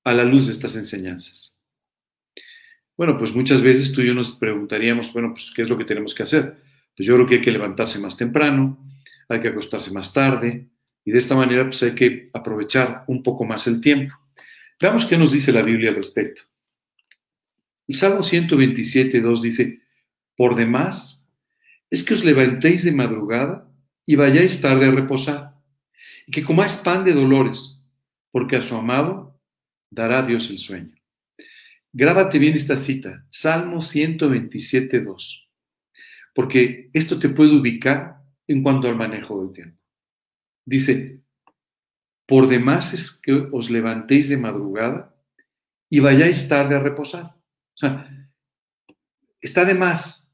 a la luz de estas enseñanzas? Bueno, pues muchas veces tú y yo nos preguntaríamos, bueno, pues ¿qué es lo que tenemos que hacer? Pues yo creo que hay que levantarse más temprano, hay que acostarse más tarde y de esta manera pues hay que aprovechar un poco más el tiempo. Veamos qué nos dice la Biblia al respecto. El Salmo 127, 2 dice, por demás, es que os levantéis de madrugada y vayáis tarde a reposar, y que comáis pan de dolores, porque a su amado dará Dios el sueño. Grábate bien esta cita, Salmo 127, 2 porque esto te puede ubicar en cuanto al manejo del tiempo. Dice, por demás es que os levantéis de madrugada y vayáis tarde a reposar. O sea, está de más,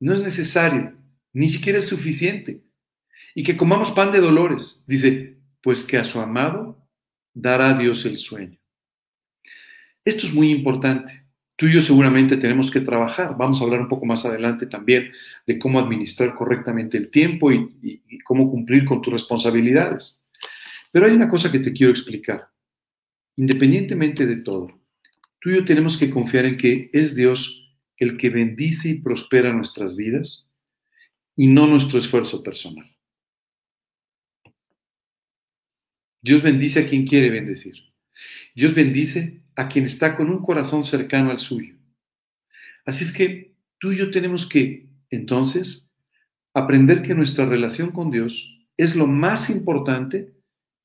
no es necesario, ni siquiera es suficiente. Y que comamos pan de dolores. Dice, pues que a su amado dará Dios el sueño. Esto es muy importante. Tú y yo seguramente tenemos que trabajar. Vamos a hablar un poco más adelante también de cómo administrar correctamente el tiempo y, cómo cumplir con tus responsabilidades. Pero hay una cosa que te quiero explicar. Independientemente de todo, tú y yo tenemos que confiar en que es Dios el que bendice y prospera nuestras vidas y no nuestro esfuerzo personal. Dios bendice a quien quiere bendecir. Dios bendice a quien está con un corazón cercano al suyo. Así es que tú y yo tenemos que, entonces, aprender que nuestra relación con Dios es lo más importante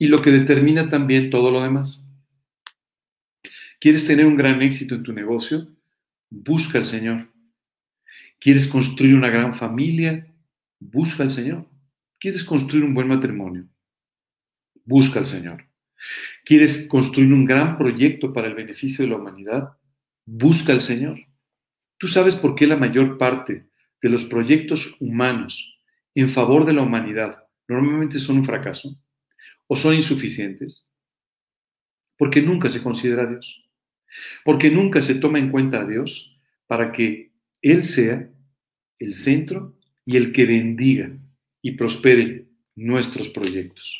y lo que determina también todo lo demás. ¿Quieres tener un gran éxito en tu negocio? Busca al Señor. ¿Quieres construir una gran familia? Busca al Señor. ¿Quieres construir un buen matrimonio? Busca al Señor. ¿Quieres construir un gran proyecto para el beneficio de la humanidad? Busca al Señor. ¿Tú sabes por qué la mayor parte de los proyectos humanos en favor de la humanidad normalmente son un fracaso o son insuficientes? Porque nunca se considera a Dios. Porque nunca se toma en cuenta a Dios para que Él sea el centro y el que bendiga y prospere nuestros proyectos.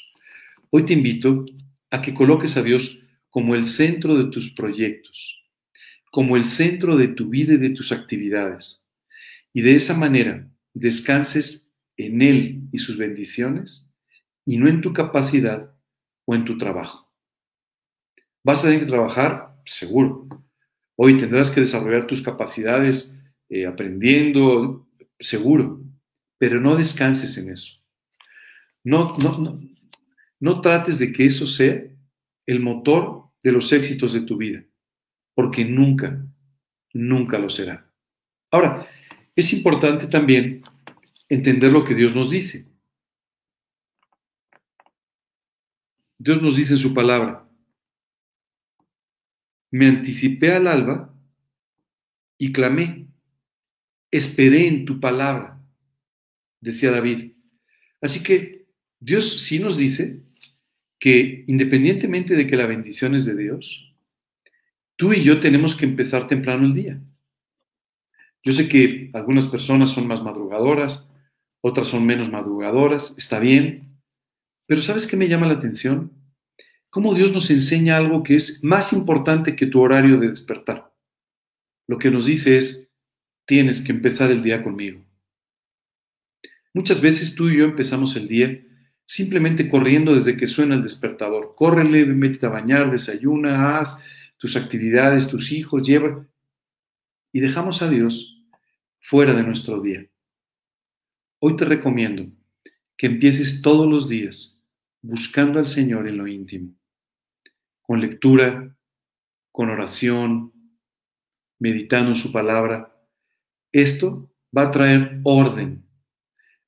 Hoy te invito a que coloques a Dios como el centro de tus proyectos, como el centro de tu vida y de tus actividades. Y de esa manera descanses en Él y sus bendiciones y no en tu capacidad o en tu trabajo. ¿Vas a tener que trabajar? Seguro. Hoy tendrás que desarrollar tus capacidades eh, aprendiendo, seguro, pero no descanses en eso. No, no, no, no trates de que eso sea el motor de los éxitos de tu vida, porque nunca, nunca lo será. Ahora, es importante también entender lo que Dios nos dice. Dios nos dice en su palabra, me anticipé al alba y clamé, esperé en tu palabra, decía David. Así que Dios sí nos dice que independientemente de que la bendición es de Dios, tú y yo tenemos que empezar temprano el día. Yo sé que algunas personas son más madrugadoras, otras son menos madrugadoras, está bien, pero ¿sabes qué me llama la atención? Cómo Dios nos enseña algo que es más importante que tu horario de despertar. Lo que nos dice es, tienes que empezar el día conmigo. Muchas veces tú y yo empezamos el día simplemente corriendo desde que suena el despertador. Córrele, métete a bañar, desayuna, haz tus actividades, tus hijos, lleva. Y dejamos a Dios fuera de nuestro día. Hoy te recomiendo que empieces todos los días buscando al Señor en lo íntimo, con lectura, con oración, meditando su palabra. Esto va a traer orden,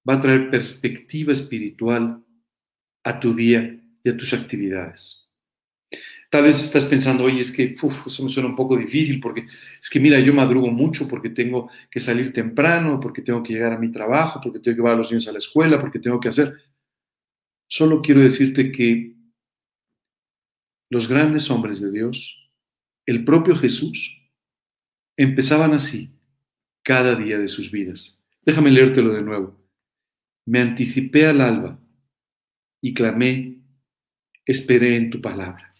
va a traer perspectiva espiritual a tu día y a tus actividades. Tal vez estás pensando, oye, es que eso me suena un poco difícil porque es que mira, yo madrugo mucho porque tengo que salir temprano, porque tengo que llegar a mi trabajo, porque tengo que llevar a los niños a la escuela, porque tengo que hacer. Solo quiero decirte que los grandes hombres de Dios, el propio Jesús, empezaban así cada día de sus vidas. Déjame leértelo de nuevo. Me anticipé al alba y clamé, esperé en tu palabra.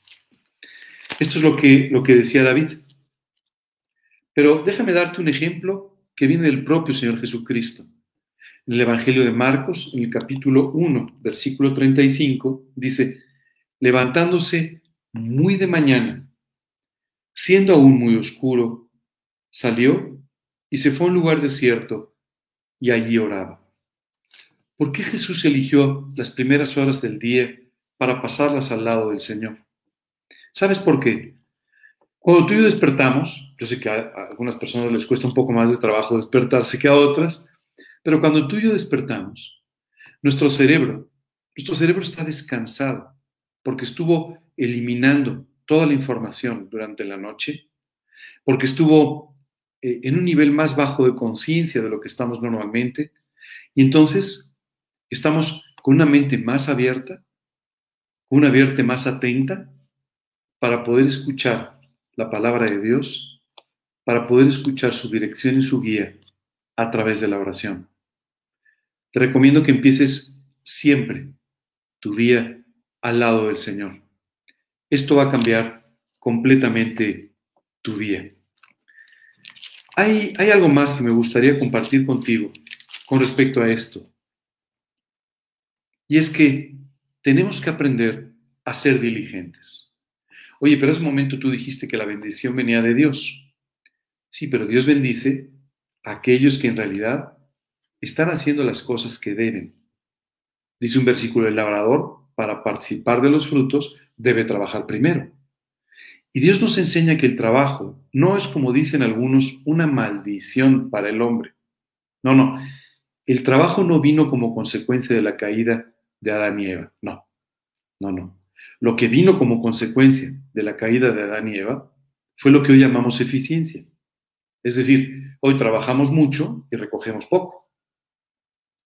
Esto es lo que, lo que decía David. Pero déjame darte un ejemplo que viene del propio Señor Jesucristo. En el Evangelio de Marcos, en el capítulo 1, versículo 35, dice, levantándose muy de mañana, siendo aún muy oscuro, salió y se fue a un lugar desierto y allí oraba. ¿Por qué Jesús eligió las primeras horas del día para pasarlas al lado del Señor? ¿Sabes por qué? Cuando tú y yo despertamos, yo sé que a algunas personas les cuesta un poco más de trabajo despertarse que a otras, pero cuando tú y yo despertamos, nuestro cerebro, nuestro cerebro está descansado porque estuvo eliminando toda la información durante la noche, porque estuvo eh, en un nivel más bajo de conciencia de lo que estamos normalmente, y entonces Estamos con una mente más abierta, con una mente más atenta para poder escuchar la palabra de Dios, para poder escuchar su dirección y su guía a través de la oración. Te recomiendo que empieces siempre tu día al lado del Señor. Esto va a cambiar completamente tu día. Hay, algo más que me gustaría compartir contigo con respecto a esto. Y es que tenemos que aprender a ser diligentes. Oye, pero en ese momento tú dijiste que la bendición venía de Dios. Sí, pero Dios bendice a aquellos que en realidad están haciendo las cosas que deben. Dice un versículo del labrador, para participar de los frutos debe trabajar primero. Y Dios nos enseña que el trabajo no es, como dicen algunos, una maldición para el hombre. No, no. El trabajo no vino como consecuencia de la caída de Adán y Eva. No, no, no. Lo que vino como consecuencia de la caída de Adán y Eva fue lo que hoy llamamos eficiencia. Es decir, hoy trabajamos mucho y recogemos poco.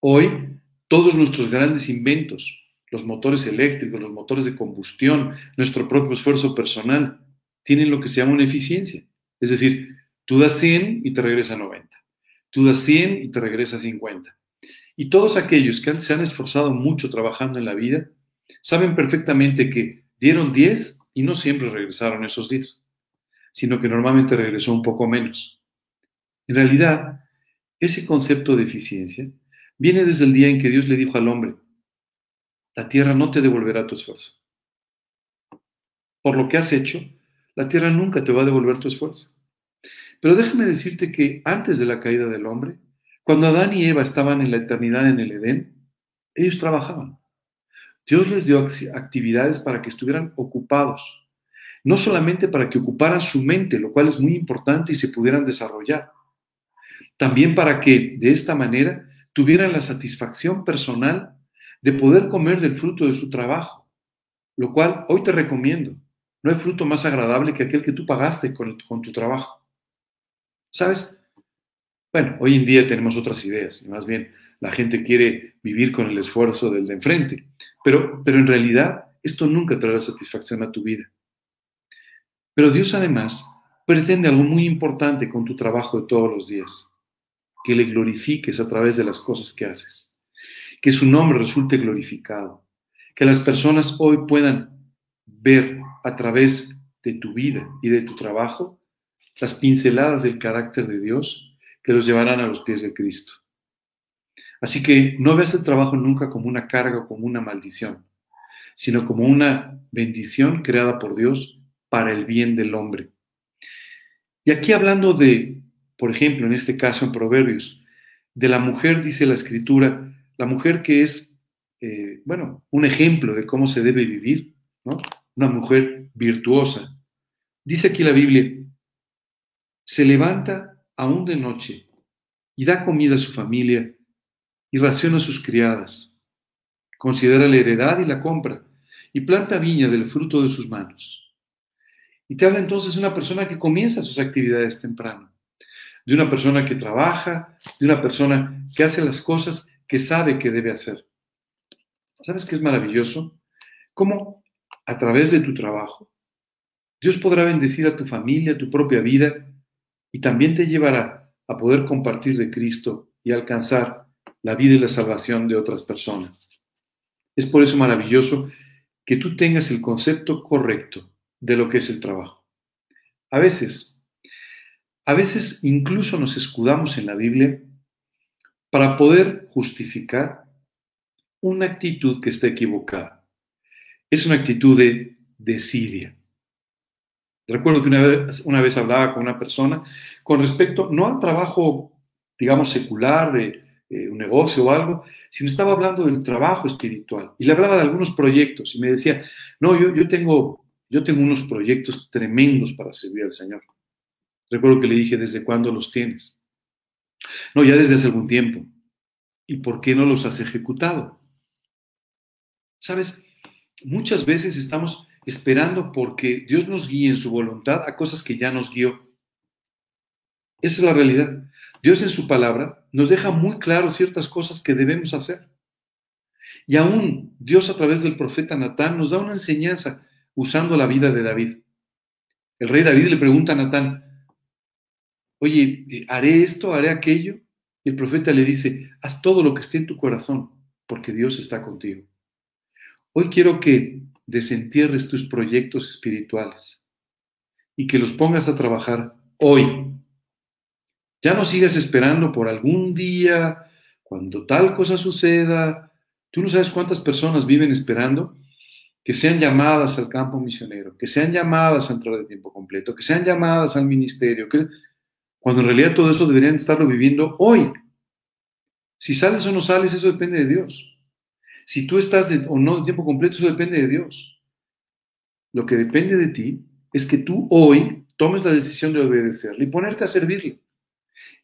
Hoy todos nuestros grandes inventos, los motores eléctricos, los motores de combustión, nuestro propio esfuerzo personal, tienen lo que se llama una eficiencia. Es decir, tú das 100 y te regresa 90. Tú das 100 y te regresa 50. Y todos aquellos que se han esforzado mucho trabajando en la vida saben perfectamente que dieron 10 y no siempre regresaron esos 10, sino que normalmente regresó un poco menos. En realidad, ese concepto de eficiencia viene desde el día en que Dios le dijo al hombre, la tierra no te devolverá tu esfuerzo. Por lo que has hecho, la tierra nunca te va a devolver tu esfuerzo. Pero déjame decirte que antes de la caída del hombre, cuando Adán y Eva estaban en la eternidad en el Edén, ellos trabajaban. Dios les dio actividades para que estuvieran ocupados, no solamente para que ocuparan su mente, lo cual es muy importante y se pudieran desarrollar, también para que de esta manera tuvieran la satisfacción personal de poder comer del fruto de su trabajo. lo cual hoy te recomiendo. No hay fruto más agradable que aquel que tú pagaste con, tu trabajo. ¿Sabes? Bueno, hoy en día tenemos otras ideas, más bien la gente quiere vivir con el esfuerzo del de enfrente, pero, pero en realidad esto nunca traerá satisfacción a tu vida. Pero Dios además pretende algo muy importante con tu trabajo de todos los días, que le glorifiques a través de las cosas que haces, que su nombre resulte glorificado, que las personas hoy puedan ver a través de tu vida y de tu trabajo las pinceladas del carácter de Dios que los llevarán a los pies de Cristo. Así que no veas el trabajo nunca como una carga o como una maldición, sino como una bendición creada por Dios para el bien del hombre. Y aquí hablando de, por ejemplo, en este caso en Proverbios, de la mujer, dice la escritura, la mujer que es, eh, bueno, un ejemplo de cómo se debe vivir, ¿no? Una mujer virtuosa. Dice aquí la Biblia, se levanta aún de noche y da comida a su familia y raciona a sus criadas. Considera la heredad y la compra y planta viña del fruto de sus manos. Y te habla entonces de una persona que comienza sus actividades temprano, de una persona que trabaja, de una persona que hace las cosas que sabe que debe hacer. ¿Sabes qué es maravilloso? Cómo a través de tu trabajo Dios podrá bendecir a tu familia, a tu propia vida y también te llevará a poder compartir de Cristo y alcanzar la vida y la salvación de otras personas. Es por eso maravilloso que tú tengas el concepto correcto de lo que es el trabajo. A veces, a veces incluso nos escudamos en la Biblia para poder justificar una actitud que está equivocada. Es una actitud de desidia. Recuerdo que una vez, hablaba con una persona con respecto no al trabajo, digamos, secular de eh, un negocio o algo, sino estaba hablando del trabajo espiritual. Y le hablaba de algunos proyectos y me decía, no, yo, tengo, yo tengo unos proyectos tremendos para servir al Señor. Recuerdo que le dije, ¿desde cuándo los tienes? No, ya desde hace algún tiempo. ¿Y por qué no los has ejecutado? Sabes, muchas veces estamos esperando porque Dios nos guíe en su voluntad a cosas que ya nos guió. Esa es la realidad. Dios en su palabra nos deja muy claro ciertas cosas que debemos hacer. Y aún Dios a través del profeta Natán nos da una enseñanza usando la vida de David. El rey David le pregunta a Natán, oye, eh, ¿haré esto? ¿Haré aquello? Y el profeta le dice, haz todo lo que esté en tu corazón, porque Dios está contigo. Hoy quiero que desentierres tus proyectos espirituales y que los pongas a trabajar hoy. Ya no sigas esperando por algún día, cuando tal cosa suceda. Tú no sabes cuántas personas viven esperando que sean llamadas al campo misionero, que sean llamadas a entrar de tiempo completo, que sean llamadas al ministerio, que... cuando en realidad todo eso deberían estarlo viviendo hoy. Si sales o no sales, eso depende de Dios. Si tú estás o no de tiempo completo, eso depende de Dios. Lo que depende de ti es que tú hoy tomes la decisión de obedecerle y ponerte a servirle.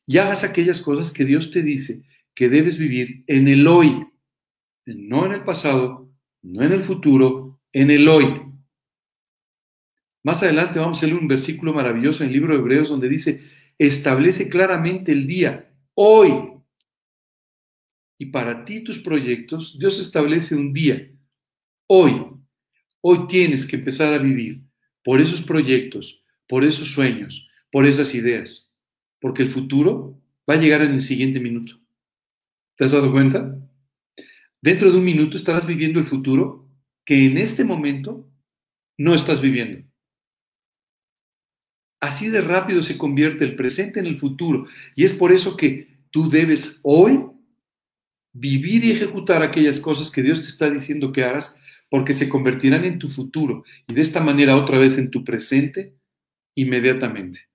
Y hagas aquellas cosas que Dios te dice que debes vivir en el hoy, no en el pasado, no en el futuro, en el hoy. Más adelante vamos a leer un versículo maravilloso en el libro de Hebreos donde dice, establece claramente el día, hoy, y para ti tus proyectos, Dios establece un día. Hoy, hoy tienes que empezar a vivir por esos proyectos, por esos sueños, por esas ideas, porque el futuro va a llegar en el siguiente minuto. ¿Te has dado cuenta? Dentro de un minuto estarás viviendo el futuro que en este momento no estás viviendo. Así de rápido se convierte el presente en el futuro. Y es por eso que tú debes hoy vivir y ejecutar aquellas cosas que Dios te está diciendo que hagas, porque se convertirán en tu futuro y de esta manera otra vez en tu presente inmediatamente.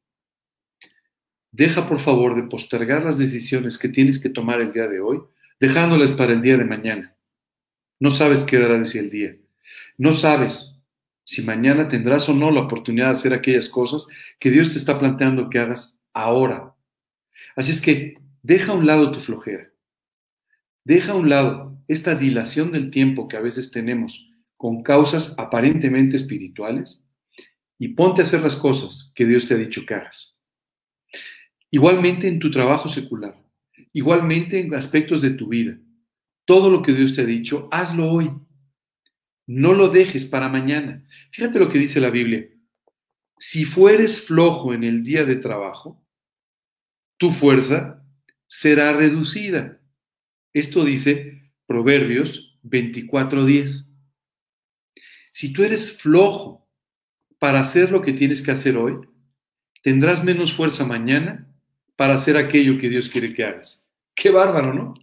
Deja por favor de postergar las decisiones que tienes que tomar el día de hoy, dejándolas para el día de mañana. No sabes qué hará de el día. No sabes si mañana tendrás o no la oportunidad de hacer aquellas cosas que Dios te está planteando que hagas ahora. Así es que deja a un lado tu flojera. Deja a un lado esta dilación del tiempo que a veces tenemos con causas aparentemente espirituales y ponte a hacer las cosas que Dios te ha dicho que hagas. Igualmente en tu trabajo secular, igualmente en aspectos de tu vida, todo lo que Dios te ha dicho, hazlo hoy. No lo dejes para mañana. Fíjate lo que dice la Biblia. Si fueres flojo en el día de trabajo, tu fuerza será reducida. Esto dice Proverbios 24:10. Si tú eres flojo para hacer lo que tienes que hacer hoy, tendrás menos fuerza mañana para hacer aquello que Dios quiere que hagas. Qué bárbaro, ¿no?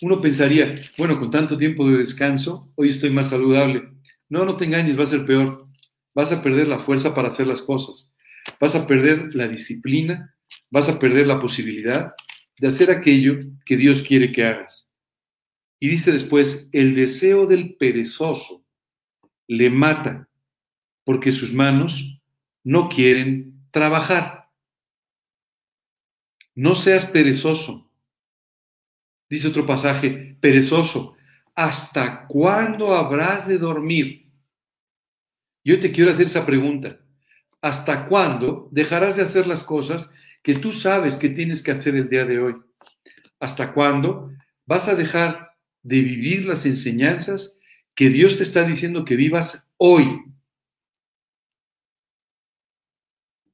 Uno pensaría, bueno, con tanto tiempo de descanso, hoy estoy más saludable. No, no te engañes, va a ser peor. Vas a perder la fuerza para hacer las cosas. Vas a perder la disciplina, vas a perder la posibilidad de hacer aquello que Dios quiere que hagas. Y dice después, el deseo del perezoso le mata porque sus manos no quieren trabajar. No seas perezoso. Dice otro pasaje, perezoso, ¿hasta cuándo habrás de dormir? Yo te quiero hacer esa pregunta. ¿Hasta cuándo dejarás de hacer las cosas que tú sabes que tienes que hacer el día de hoy? ¿Hasta cuándo vas a dejar de vivir las enseñanzas que Dios te está diciendo que vivas hoy?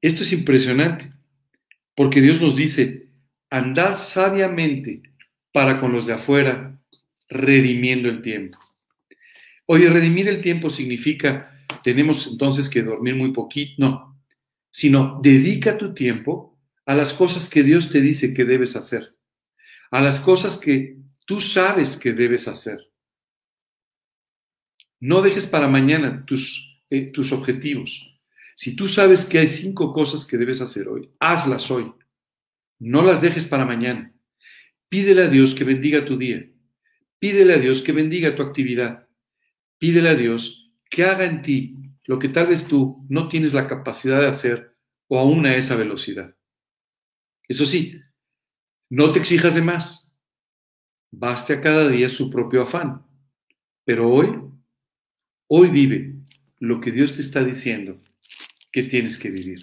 Esto es impresionante, porque Dios nos dice, andad sabiamente para con los de afuera, redimiendo el tiempo. Oye, redimir el tiempo significa, tenemos entonces que dormir muy poquito, no, sino dedica tu tiempo a las cosas que Dios te dice que debes hacer, a las cosas que tú sabes que debes hacer. No dejes para mañana tus, eh, tus objetivos. Si tú sabes que hay cinco cosas que debes hacer hoy, hazlas hoy. No las dejes para mañana. Pídele a Dios que bendiga tu día. Pídele a Dios que bendiga tu actividad. Pídele a Dios que haga en ti lo que tal vez tú no tienes la capacidad de hacer o aún a esa velocidad. Eso sí, no te exijas de más. Baste a cada día su propio afán. Pero hoy, hoy vive lo que Dios te está diciendo que tienes que vivir.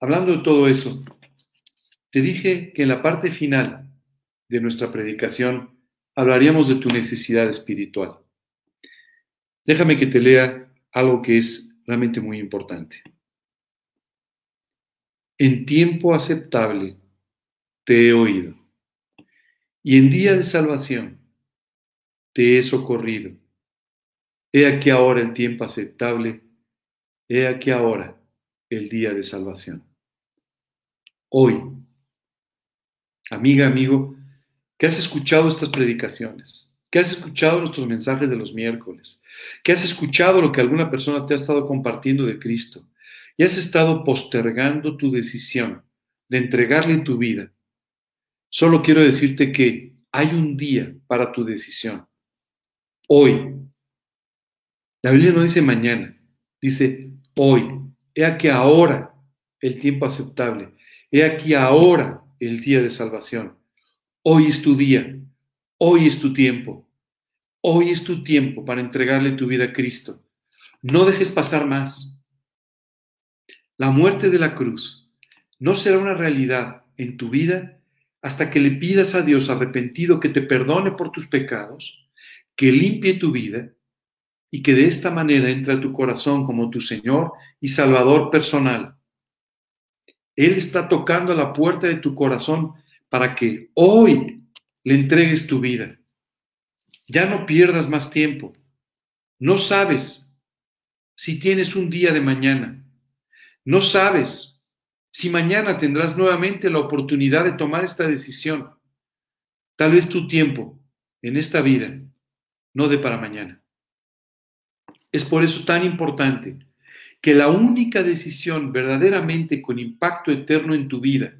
Hablando de todo eso, te dije que en la parte final de nuestra predicación hablaríamos de tu necesidad espiritual. Déjame que te lea algo que es realmente muy importante. En tiempo aceptable te he oído, y en día de salvación te he socorrido. He aquí ahora el tiempo aceptable He aquí ahora el día de salvación. Hoy, amiga, amigo, que has escuchado estas predicaciones, que has escuchado nuestros mensajes de los miércoles, que has escuchado lo que alguna persona te ha estado compartiendo de Cristo y has estado postergando tu decisión de entregarle tu vida, solo quiero decirte que hay un día para tu decisión. Hoy. La Biblia no dice mañana, dice hoy. He aquí ahora el tiempo aceptable. He aquí ahora el día de salvación. Hoy es tu día. Hoy es tu tiempo. Hoy es tu tiempo para entregarle tu vida a Cristo. No dejes pasar más. La muerte de la cruz no será una realidad en tu vida hasta que le pidas a Dios arrepentido que te perdone por tus pecados, que limpie tu vida y que de esta manera entre a tu corazón como tu Señor y Salvador personal. Él está tocando la puerta de tu corazón para que hoy le entregues tu vida. Ya no pierdas más tiempo. No sabes si tienes un día de mañana. No sabes si mañana tendrás nuevamente la oportunidad de tomar esta decisión. Tal vez tu tiempo en esta vida no dé para mañana. Es por eso tan importante que la única decisión verdaderamente con impacto eterno en tu vida,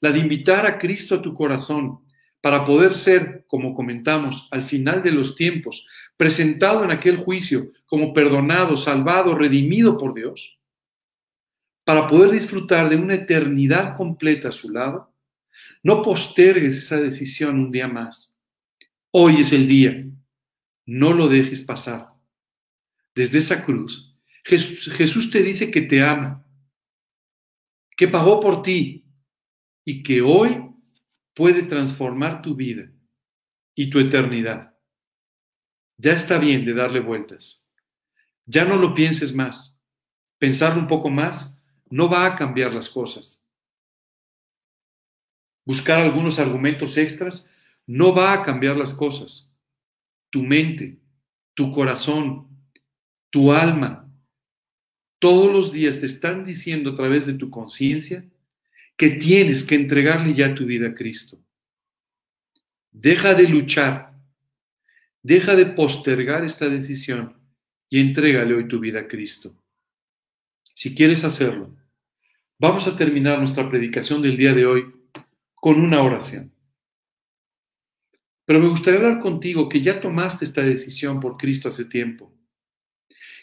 la de invitar a Cristo a tu corazón para poder ser, como comentamos, al final de los tiempos, presentado en aquel juicio como perdonado, salvado, redimido por Dios, para poder disfrutar de una eternidad completa a su lado, no postergues esa decisión un día más. Hoy es el día. No lo dejes pasar. desde esa cruz, Jesús te dice que te ama, que pagó por ti y que hoy puede transformar tu vida y tu eternidad. Ya está bien de darle vueltas. Ya no lo pienses más. Pensarlo un poco más no va a cambiar las cosas. Buscar algunos argumentos extras no va a cambiar las cosas. Tu mente, tu corazón, tu alma, todos los días te están diciendo a través de tu conciencia que tienes que entregarle ya tu vida a Cristo. Deja de luchar, deja de postergar esta decisión y entrégale hoy tu vida a Cristo. Si quieres hacerlo, vamos a terminar nuestra predicación del día de hoy con una oración. Pero me gustaría hablar contigo que ya tomaste esta decisión por Cristo hace tiempo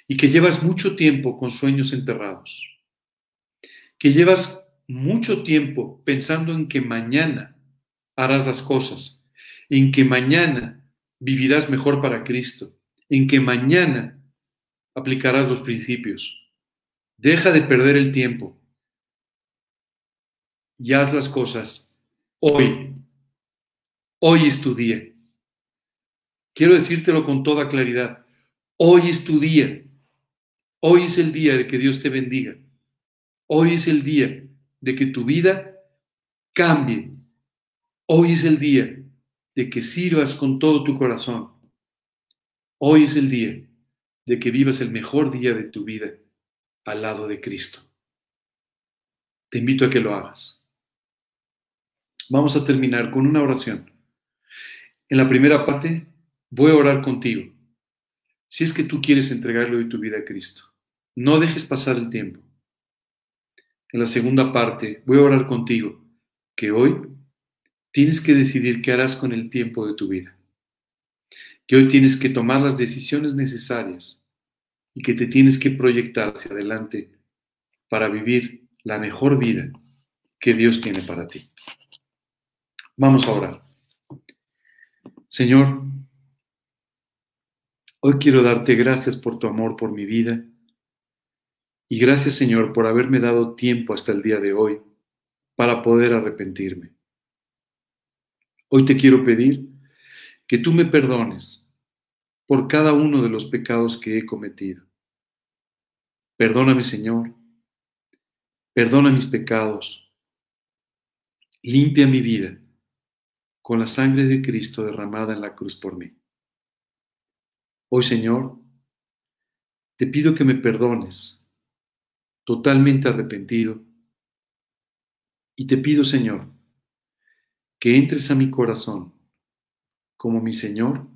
y que llevas mucho tiempo con sueños enterrados, que llevas mucho tiempo pensando en que mañana harás las cosas, en que mañana vivirás mejor para Cristo, en que mañana aplicarás los principios. Deja de perder el tiempo y haz las cosas hoy. Hoy es tu día. Quiero decírtelo con toda claridad. Hoy es tu día. Hoy es el día de que Dios te bendiga. Hoy es el día de que tu vida cambie. Hoy es el día de que sirvas con todo tu corazón. Hoy es el día de que vivas el mejor día de tu vida al lado de Cristo. Te invito a que lo hagas. Vamos a terminar con una oración. En la primera parte voy a orar contigo. Si es que tú quieres entregarle hoy tu vida a Cristo, no dejes pasar el tiempo. En la segunda parte voy a orar contigo, que hoy tienes que decidir qué harás con el tiempo de tu vida. Que hoy tienes que tomar las decisiones necesarias y que te tienes que proyectar hacia adelante para vivir la mejor vida que Dios tiene para ti. Vamos a orar. Señor, Hoy quiero darte gracias por tu amor por mi vida y gracias Señor por haberme dado tiempo hasta el día de hoy para poder arrepentirme. Hoy te quiero pedir que tú me perdones por cada uno de los pecados que he cometido. Perdóname Señor, perdona mis pecados, limpia mi vida con la sangre de Cristo derramada en la cruz por mí. Hoy, Señor, te pido que me perdones, totalmente arrepentido, y te pido, Señor, que entres a mi corazón como mi Señor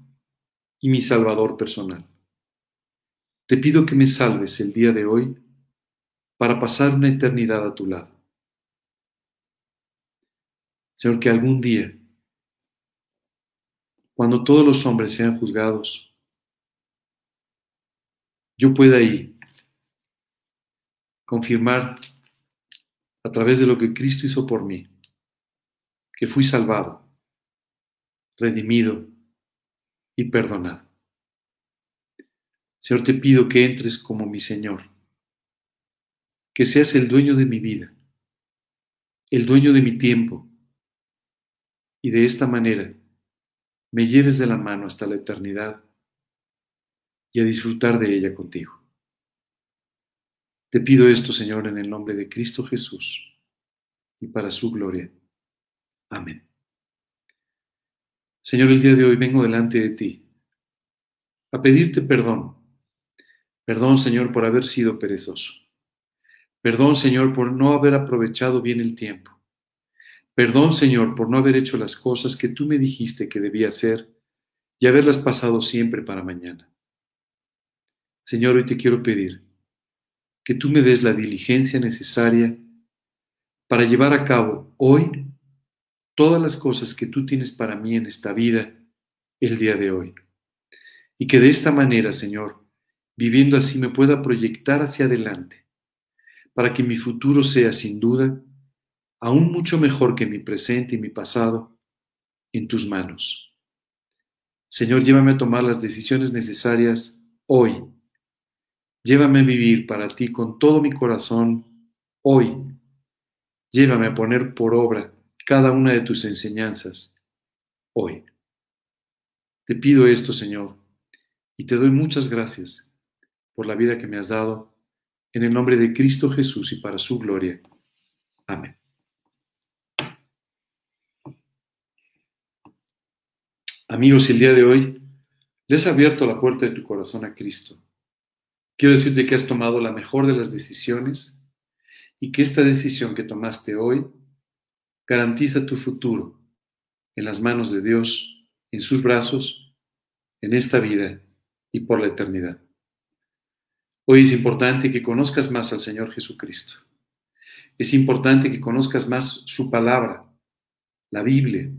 y mi Salvador personal. Te pido que me salves el día de hoy para pasar una eternidad a tu lado. Señor, que algún día, cuando todos los hombres sean juzgados, yo pueda ahí confirmar a través de lo que Cristo hizo por mí, que fui salvado, redimido y perdonado. Señor, te pido que entres como mi Señor, que seas el dueño de mi vida, el dueño de mi tiempo, y de esta manera me lleves de la mano hasta la eternidad y a disfrutar de ella contigo. Te pido esto, Señor, en el nombre de Cristo Jesús y para su gloria. Amén. Señor, el día de hoy vengo delante de ti a pedirte perdón. Perdón, Señor, por haber sido perezoso. Perdón, Señor, por no haber aprovechado bien el tiempo. Perdón, Señor, por no haber hecho las cosas que tú me dijiste que debía hacer y haberlas pasado siempre para mañana. Señor, hoy te quiero pedir que tú me des la diligencia necesaria para llevar a cabo hoy todas las cosas que tú tienes para mí en esta vida el día de hoy. Y que de esta manera, Señor, viviendo así me pueda proyectar hacia adelante, para que mi futuro sea sin duda aún mucho mejor que mi presente y mi pasado en tus manos. Señor, llévame a tomar las decisiones necesarias hoy Llévame a vivir para ti con todo mi corazón hoy. Llévame a poner por obra cada una de tus enseñanzas hoy. Te pido esto, Señor, y te doy muchas gracias por la vida que me has dado, en el nombre de Cristo Jesús y para su gloria. Amén. Amigos, el día de hoy le has abierto la puerta de tu corazón a Cristo. Quiero decirte que has tomado la mejor de las decisiones y que esta decisión que tomaste hoy garantiza tu futuro en las manos de Dios, en sus brazos, en esta vida y por la eternidad. Hoy es importante que conozcas más al Señor Jesucristo. Es importante que conozcas más su palabra, la Biblia,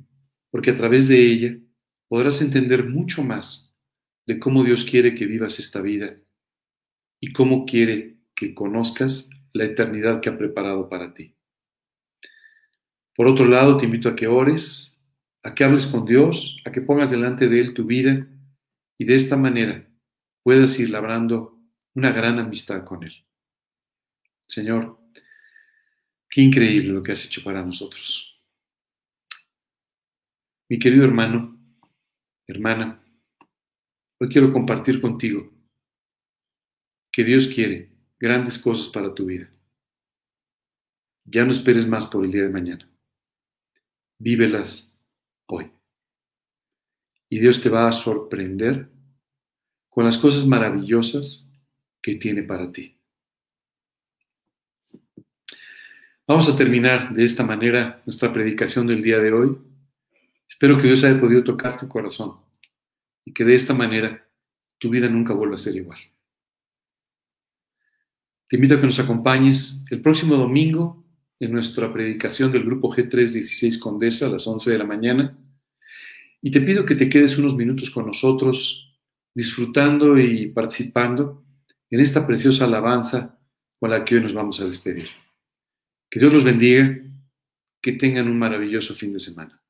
porque a través de ella podrás entender mucho más de cómo Dios quiere que vivas esta vida y cómo quiere que conozcas la eternidad que ha preparado para ti. Por otro lado, te invito a que ores, a que hables con Dios, a que pongas delante de Él tu vida y de esta manera puedas ir labrando una gran amistad con Él. Señor, qué increíble lo que has hecho para nosotros. Mi querido hermano, Hermana, hoy quiero compartir contigo que Dios quiere grandes cosas para tu vida. Ya no esperes más por el día de mañana. Vívelas hoy. Y Dios te va a sorprender con las cosas maravillosas que tiene para ti. Vamos a terminar de esta manera nuestra predicación del día de hoy Espero que Dios haya podido tocar tu corazón y que de esta manera tu vida nunca vuelva a ser igual. Te invito a que nos acompañes el próximo domingo en nuestra predicación del grupo G316 Condesa a las 11 de la mañana y te pido que te quedes unos minutos con nosotros disfrutando y participando en esta preciosa alabanza con la que hoy nos vamos a despedir. Que Dios los bendiga, que tengan un maravilloso fin de semana.